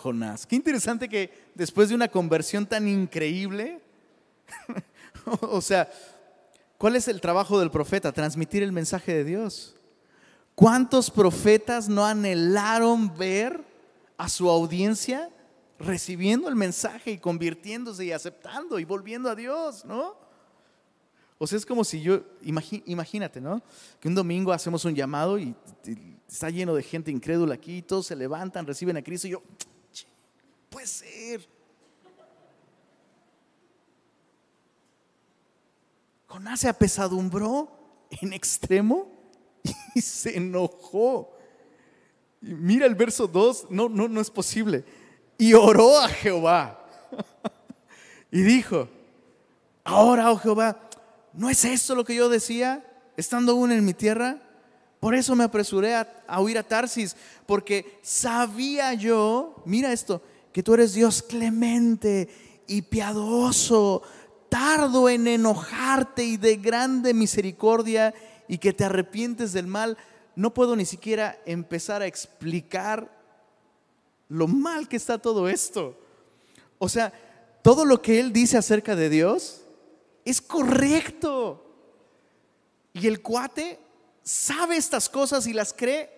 Jonás, qué interesante que después de una conversión tan increíble, *laughs* o sea, ¿cuál es el trabajo del profeta? Transmitir el mensaje de Dios. ¿Cuántos profetas no anhelaron ver a su audiencia recibiendo el mensaje y convirtiéndose y aceptando y volviendo a Dios, ¿no? O sea, es como si yo, imagínate, ¿no? Que un domingo hacemos un llamado y, está lleno de gente incrédula aquí, todos se levantan, reciben a Cristo y yo, puede ser. Jonás se apesadumbró en extremo y se enojó. mira el verso 2, no, no, no es posible y oró a Jehová. *laughs* y dijo, ahora, oh Jehová, ¿no es esto lo que yo decía estando aún en mi tierra? Por eso me apresuré a, huir a Tarsis, porque sabía yo, mira esto, que tú eres Dios clemente y piadoso, tardo en enojarte y de grande misericordia y que te arrepientes del mal. No puedo ni siquiera empezar a explicar lo mal que está todo esto. O sea, todo lo que él dice acerca de Dios es correcto. Y el cuate sabe estas cosas y las cree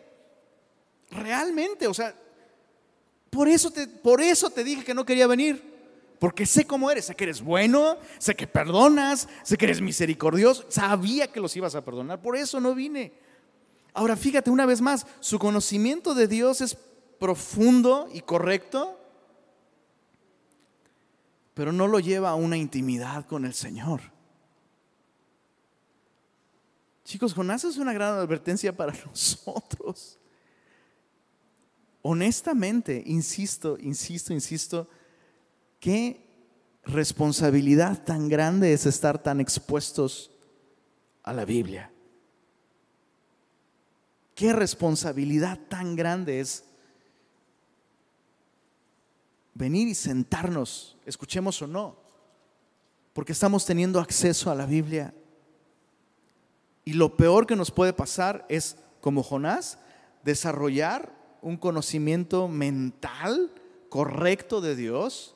realmente. O sea, por eso te, por eso te dije que no quería venir. Porque sé cómo eres, sé que eres bueno, sé que perdonas, sé que eres misericordioso. Sabía que los ibas a perdonar, por eso no vine. Ahora fíjate una vez más, su conocimiento de Dios es profundo y correcto, pero no lo lleva a una intimidad con el Señor. Chicos, Jonás es una gran advertencia para *laughs* nosotros. Honestamente, insisto, insisto, insisto, qué responsabilidad tan grande es estar tan expuestos a la Biblia. Qué responsabilidad tan grande es venir y sentarnos, escuchemos o no, porque estamos teniendo acceso a la Biblia. Y lo peor que nos puede pasar es, como Jonás, desarrollar un conocimiento mental correcto de Dios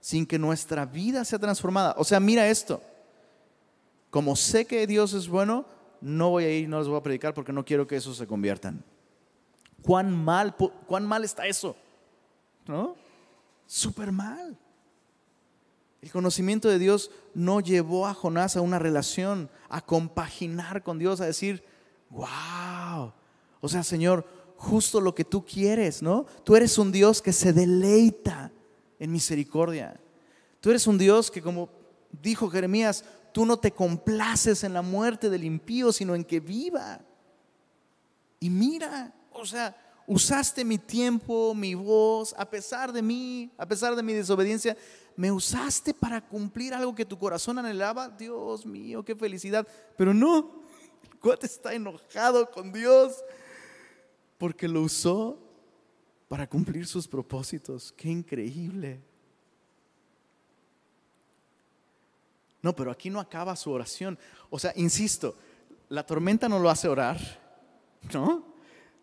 sin que nuestra vida sea transformada. O sea, mira esto. Como sé que Dios es bueno, no voy a ir, no les voy a predicar porque no quiero que eso se conviertan. ¿Cuán mal, cuán mal está eso? ¿No? súper mal. El conocimiento de Dios no llevó a Jonás a una relación, a compaginar con Dios, a decir, wow, o sea, Señor, justo lo que tú quieres, ¿no? Tú eres un Dios que se deleita en misericordia. Tú eres un Dios que, como dijo Jeremías, tú no te complaces en la muerte del impío, sino en que viva. Y mira, o sea, usaste mi tiempo, mi voz, a pesar de mí, a pesar de mi desobediencia, me usaste para cumplir algo que tu corazón anhelaba. Dios mío, qué felicidad. Pero no, el cuate está enojado con Dios porque lo usó para cumplir sus propósitos. Qué increíble. No, pero aquí no acaba su oración. O sea, insisto, la tormenta no lo hace orar, ¿no?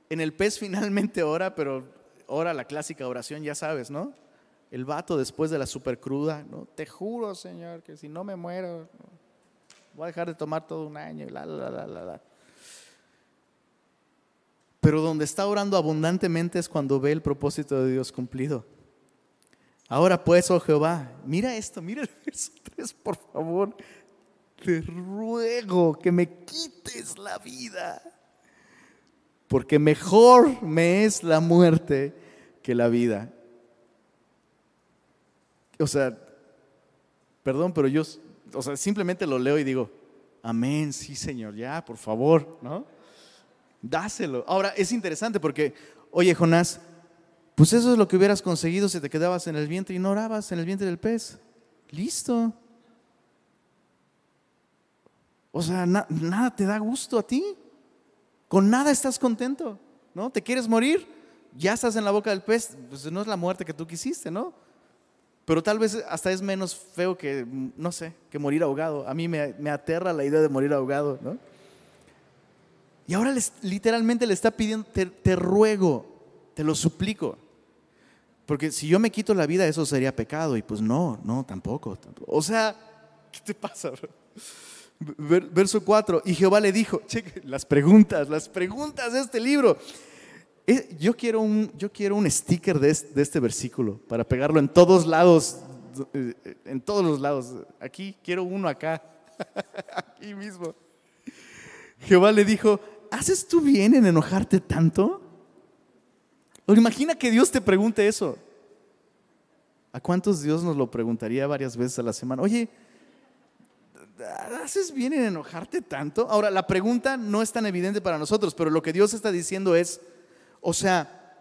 En el pez finalmente ora, pero ora la clásica oración, ya sabes, ¿no? El vato después de la super cruda, ¿no? Te juro, Señor, que si no me muero, voy a dejar de tomar todo un año, la, la, la, la, la. Pero donde está orando abundantemente es cuando ve el propósito de Dios cumplido. Ahora pues, oh Jehová, mira esto, mira el verso *laughs* 3, por favor. Te ruego que me quites la vida, porque mejor me es la muerte que la vida. O sea, perdón, pero yo, o sea, simplemente lo leo y digo, amén, sí, Señor, ya, por favor, ¿no? Dáselo. Ahora, es interesante porque, oye, Jonás, pues eso es lo que hubieras conseguido si te quedabas en el vientre y no orabas en el vientre del pez. Listo. O sea, nada te da gusto a ti. Con nada estás contento, ¿no? ¿Te quieres morir? Ya estás en la boca del pez, pues no es la muerte que tú quisiste, ¿no? Pero tal vez hasta es menos feo que, no sé, que morir ahogado. A mí me, aterra la idea de morir ahogado, ¿no? Y ahora literalmente le está pidiendo, te ruego, te lo suplico, porque si yo me quito la vida, eso sería pecado. Y pues no, no, tampoco. O sea, ¿qué te pasa? Verso 4. Y Jehová le dijo, cheque, las preguntas, las preguntas de este libro. Eh, yo quiero un, yo quiero un sticker de este, de este versículo para pegarlo en todos lados, eh, en todos los lados. Aquí quiero uno acá, *laughs* aquí mismo. Jehová le dijo, ¿haces tú bien en enojarte tanto? imagina que Dios te pregunte eso. ¿A cuántos Dios nos lo preguntaría varias veces a la semana? Oye, ¿haces bien en enojarte tanto? Ahora, la pregunta no es tan evidente para nosotros, pero lo que Dios está diciendo es, o sea,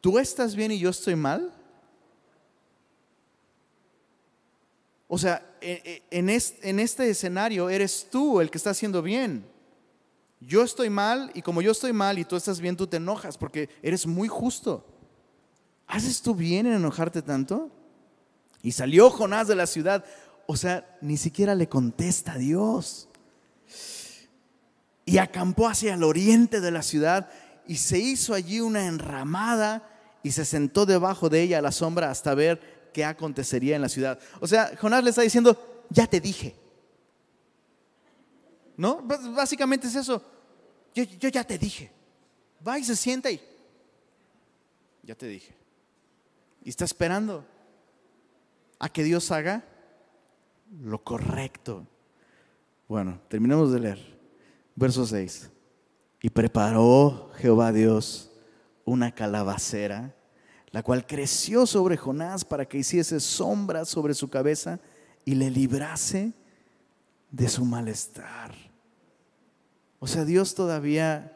¿tú estás bien y yo estoy mal? O sea, e, e, en este escenario eres tú el que está haciendo bien. Yo estoy mal y como yo estoy mal y tú estás bien, tú te enojas porque eres muy justo. ¿Haces tú bien en enojarte tanto? Y salió Jonás de la ciudad. O sea, ni siquiera le contesta a Dios. Y acampó hacia el oriente de la ciudad y se hizo allí una enramada y se sentó debajo de ella a la sombra hasta ver qué acontecería en la ciudad. O sea, Jonás le está diciendo, ya te dije. ¿No? Básicamente es eso. Yo, ya te dije. Va y se sienta y ya te dije. Y está esperando a que Dios haga lo correcto. Bueno, terminamos de leer. Verso 6. Y preparó Jehová Dios una calabacera, la cual creció sobre Jonás para que hiciese sombra sobre su cabeza y le librase de su malestar. O sea, Dios todavía...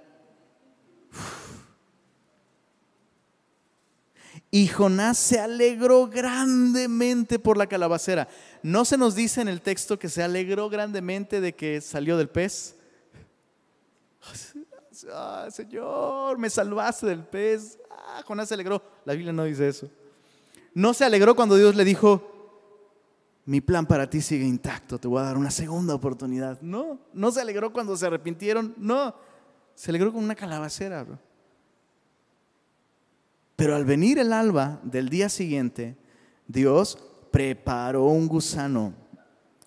Y Jonás se alegró grandemente por la calabacera. No se nos dice en el texto que se alegró grandemente de que salió del pez. Ah, Señor, me salvaste del pez. Ah, Jonás se alegró. La Biblia no dice eso. No se alegró cuando Dios le dijo, mi plan para ti sigue intacto, te voy a dar una segunda oportunidad. No, no se alegró cuando se arrepintieron, no, se alegró con una calabacera. Pero al venir el alba del día siguiente, Dios preparó un gusano,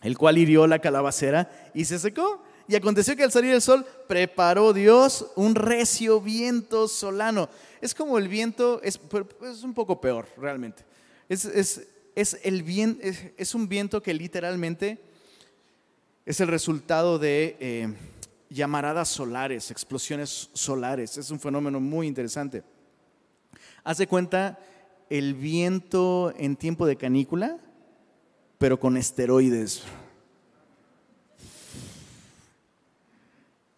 el cual hirió la calabacera y se secó. Y aconteció que al salir el sol, preparó Dios un recio viento solano. Es como el viento, es, es un poco peor realmente. Es, es, es, el es, un viento que literalmente es el resultado de eh, llamaradas solares, explosiones solares. Es un fenómeno muy interesante. Hace cuenta el viento en tiempo de canícula, pero con esteroides.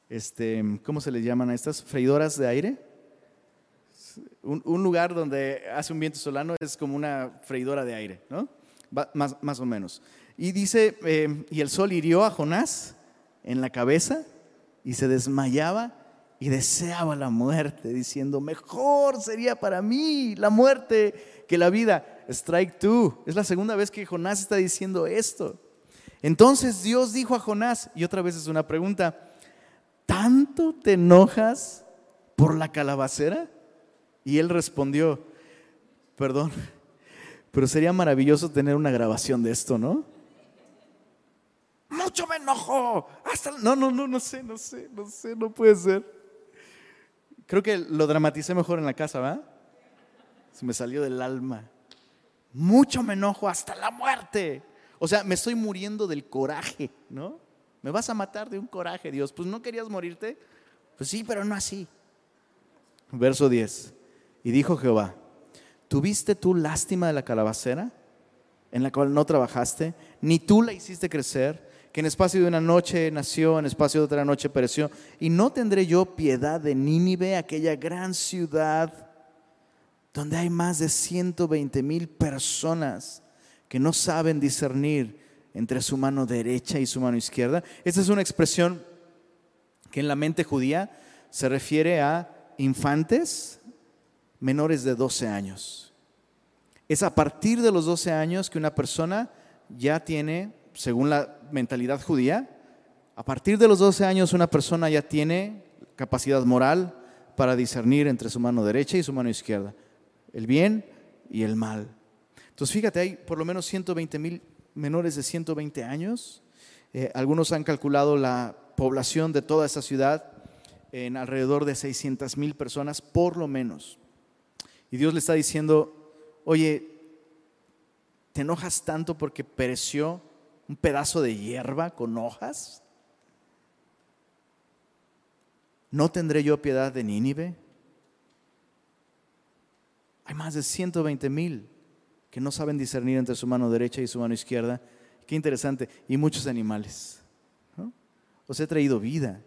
Este, ¿Cómo se les llaman a estas? ¿Freidoras de aire? Un, lugar donde hace un viento solano es como una freidora de aire, ¿no? más, más, o menos. Y dice, eh, y el sol hirió a Jonás en la cabeza y se desmayaba y deseaba la muerte, diciendo, mejor sería para mí la muerte que la vida. Strike two. Es la segunda vez que Jonás está diciendo esto. Entonces Dios dijo a Jonás, y otra vez es una pregunta, ¿tanto te enojas por la calabacera? Y él respondió, perdón, pero sería maravilloso tener una grabación de esto, ¿no? Mucho me enojo. Hasta no, no, no, no sé, no sé, no sé, no puede ser. Creo que lo dramaticé mejor en la casa, ¿va? Se me salió del alma. Mucho me enojo hasta la muerte. O sea, me estoy muriendo del coraje, ¿no? Me vas a matar de un coraje, Dios. Pues no querías morirte. Pues sí, pero no así. Verso 10. Y dijo Jehová, ¿tuviste tú lástima de la calabacera en la cual no trabajaste? Ni tú la hiciste crecer, que en espacio de una noche nació, en espacio de otra noche pereció. Y no tendré yo piedad de Nínive, aquella gran ciudad donde hay más de 120 mil personas que no saben discernir entre su mano derecha y su mano izquierda. Esta es una expresión que en la mente judía se refiere a infantes menores de 12 años. Es a partir de los 12 años que una persona ya tiene, según la mentalidad judía, a partir de los 12 años una persona ya tiene capacidad moral para discernir entre su mano derecha y su mano izquierda, el bien y el mal. Entonces fíjate, hay por lo menos 120 mil menores de 120 años. Eh, algunos han calculado la población de toda esa ciudad en alrededor de 600 mil personas, por lo menos. Y Dios le está diciendo, oye, ¿te enojas tanto porque pereció un pedazo de hierba con hojas? ¿No tendré yo piedad de Nínive? Hay más de 120 mil que no saben discernir entre su mano derecha y su mano izquierda. Qué interesante. Y muchos animales. Os he traído vida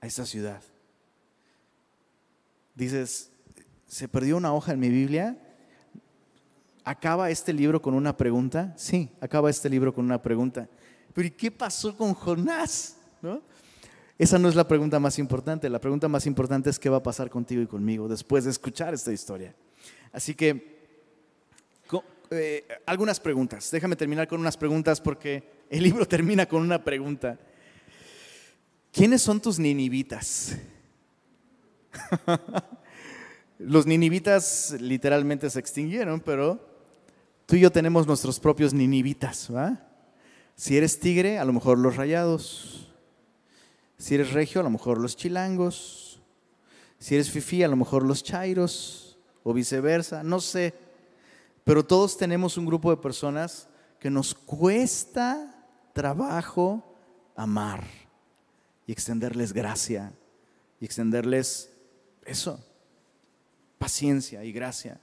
a esta ciudad. Dices, ¿se perdió una hoja en mi Biblia? ¿Acaba este libro con una pregunta? Sí, acaba este libro con una pregunta. Pero ¿y qué pasó con Jonás? Esa no es la pregunta más importante. La pregunta más importante es qué va a pasar contigo y conmigo después de escuchar esta historia. Así que eh, algunas preguntas. Déjame terminar con unas preguntas porque el libro *laughs* termina con una pregunta. ¿Quiénes son tus ninivitas? *laughs* Los ninivitas literalmente se extinguieron, pero tú y yo tenemos nuestros propios ninivitas. Si eres tigre, a lo mejor los rayados. Si eres regio, a lo mejor los chilangos. Si eres fifí, a lo mejor los chairos o viceversa. No sé. Pero todos tenemos un grupo de personas que nos cuesta trabajo amar y extenderles gracia y extenderles eso, paciencia y gracia.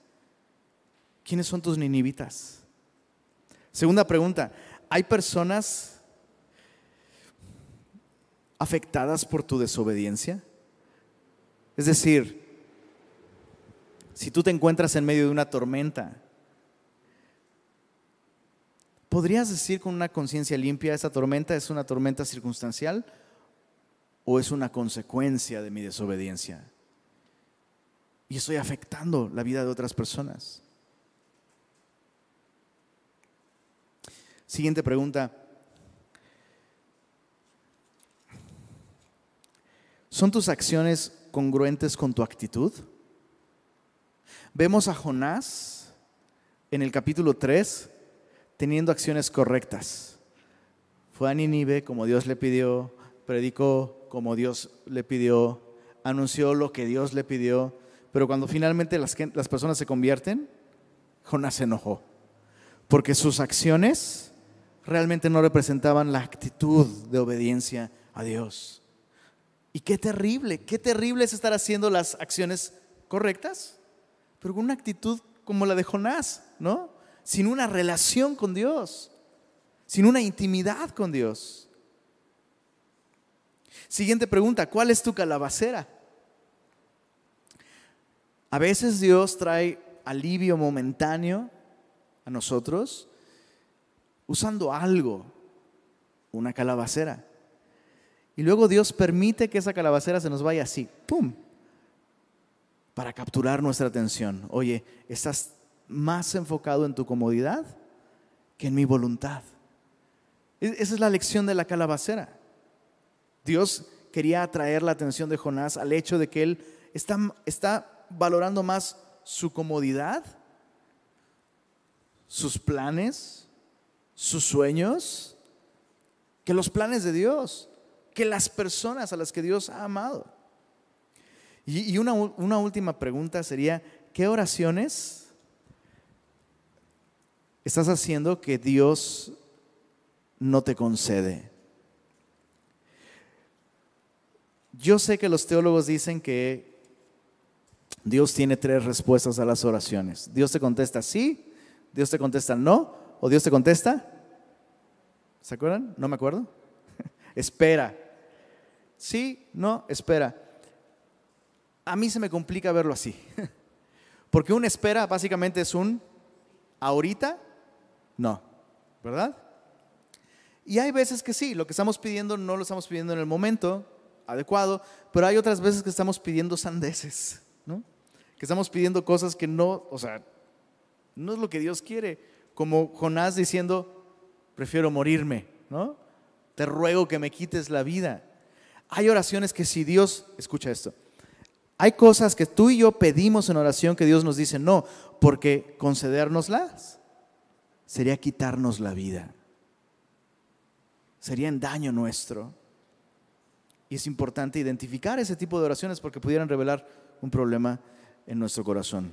¿Quiénes son tus ninivitas? Segunda pregunta, ¿hay personas afectadas por tu desobediencia? Es decir, si tú te encuentras en medio de una tormenta ¿Podrías decir con una conciencia limpia, esta tormenta es una tormenta circunstancial o es una consecuencia de mi desobediencia? Y estoy afectando la vida de otras personas. Siguiente pregunta. ¿Son tus acciones congruentes con tu actitud? Vemos a Jonás en el capítulo 3 teniendo acciones correctas. Fue a Nínive como Dios le pidió, predicó como Dios le pidió, anunció lo que Dios le pidió, pero cuando finalmente las, las personas se convierten, Jonás se enojó, porque sus acciones realmente no representaban la actitud de obediencia a Dios. Y qué terrible, qué terrible es estar haciendo las acciones correctas, pero con una actitud como la de Jonás, ¿no? sin una relación con Dios, sin una intimidad con Dios. Siguiente pregunta, ¿cuál es tu calabacera? A veces Dios trae alivio momentáneo a nosotros usando algo, una calabacera. Y luego Dios permite que esa calabacera se nos vaya así, ¡pum! Para capturar nuestra atención. Oye, estás más enfocado en tu comodidad que en mi voluntad. Esa es la lección de la calabacera. Dios quería atraer la atención de Jonás al hecho de que él está, está valorando más su comodidad, sus planes, sus sueños, que los planes de Dios, que las personas a las que Dios ha amado. Y, una, una última pregunta sería, ¿qué oraciones estás haciendo que Dios no te concede? Yo sé que los teólogos dicen que Dios tiene tres respuestas a las oraciones. Dios te contesta sí, Dios te contesta no, o Dios te contesta. ¿Se acuerdan? No me acuerdo. *laughs* espera. Sí, no, espera. A mí se me complica verlo así. *laughs* Porque una espera básicamente es un ahorita, no, ¿verdad? Y hay veces que sí, lo que estamos pidiendo no lo estamos pidiendo en el momento, adecuado, pero hay otras veces que estamos pidiendo sandeces. Que estamos pidiendo cosas que no, o sea, no es lo que Dios quiere, como Jonás diciendo, prefiero morirme, ¿no? Te ruego que me quites la vida. Hay oraciones que si Dios, escucha esto, hay cosas que tú y yo pedimos en oración que Dios nos dice no, porque concedérnoslas sería quitarnos la vida, sería en daño nuestro. Y es importante identificar ese tipo de oraciones porque pudieran revelar un problema en nuestro corazón.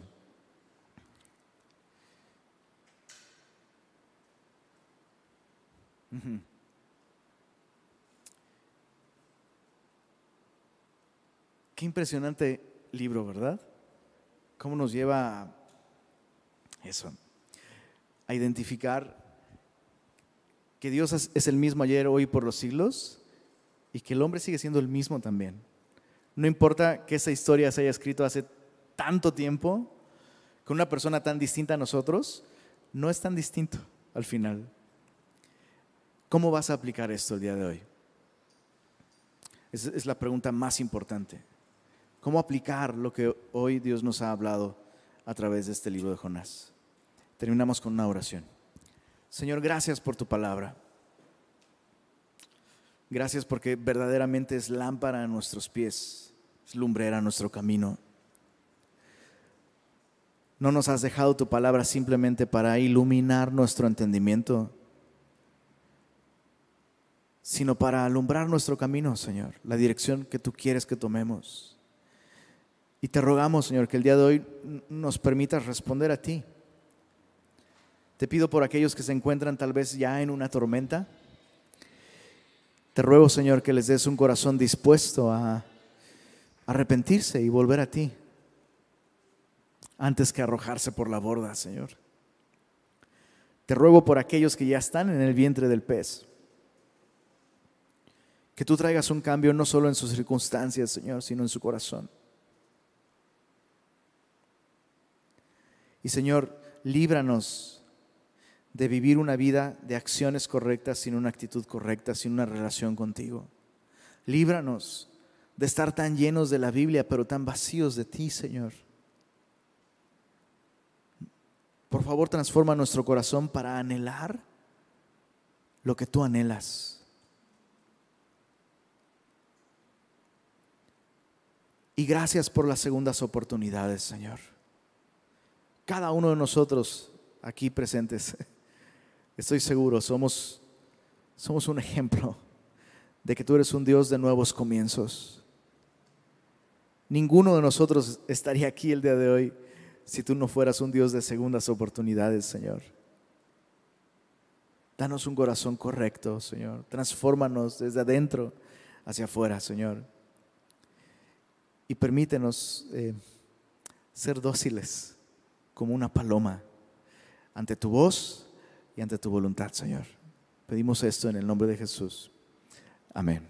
Qué impresionante libro, ¿verdad? ¿Cómo nos lleva a eso? A identificar que Dios es el mismo ayer, hoy, por los siglos y que el hombre sigue siendo el mismo también. No importa que esa historia se haya escrito hace tanto tiempo, con una persona tan distinta a nosotros, no es tan distinto al final. ¿Cómo vas a aplicar esto el día de hoy? Es, es la pregunta más importante. ¿Cómo aplicar lo que hoy Dios nos ha hablado a través de este libro de Jonás? Terminamos con una oración. Señor, gracias por tu palabra. Gracias porque verdaderamente es lámpara a nuestros pies, es lumbrera a nuestro camino. No nos has dejado tu palabra simplemente para iluminar nuestro entendimiento, sino para alumbrar nuestro camino, Señor, la dirección que tú quieres que tomemos. Y te rogamos, Señor, que el día de hoy nos permitas responder a ti. Te pido por aquellos que se encuentran tal vez ya en una tormenta, te ruego, Señor, que les des un corazón dispuesto a arrepentirse y volver a ti antes que arrojarse por la borda, Señor. Te ruego por aquellos que ya están en el vientre del pez, que tú traigas un cambio no solo en sus circunstancias, Señor, sino en su corazón. Y Señor, líbranos de vivir una vida de acciones correctas sin una actitud correcta, sin una relación contigo. Líbranos de estar tan llenos de la Biblia, pero tan vacíos de ti, Señor. Por favor, transforma nuestro corazón para anhelar lo que tú anhelas. Y gracias por las segundas oportunidades, Señor. Cada uno de nosotros aquí presentes *laughs* estoy seguro, somos, somos un ejemplo de que tú eres un Dios de nuevos comienzos. Ninguno de nosotros estaría aquí el día de hoy si tú no fueras un Dios de segundas oportunidades, Señor. Danos un corazón correcto, Señor. Transfórmanos desde adentro hacia afuera, Señor. Y permítenos eh, ser dóciles como una paloma ante tu voz y ante tu voluntad, Señor. Pedimos esto en el nombre de Jesús. Amén.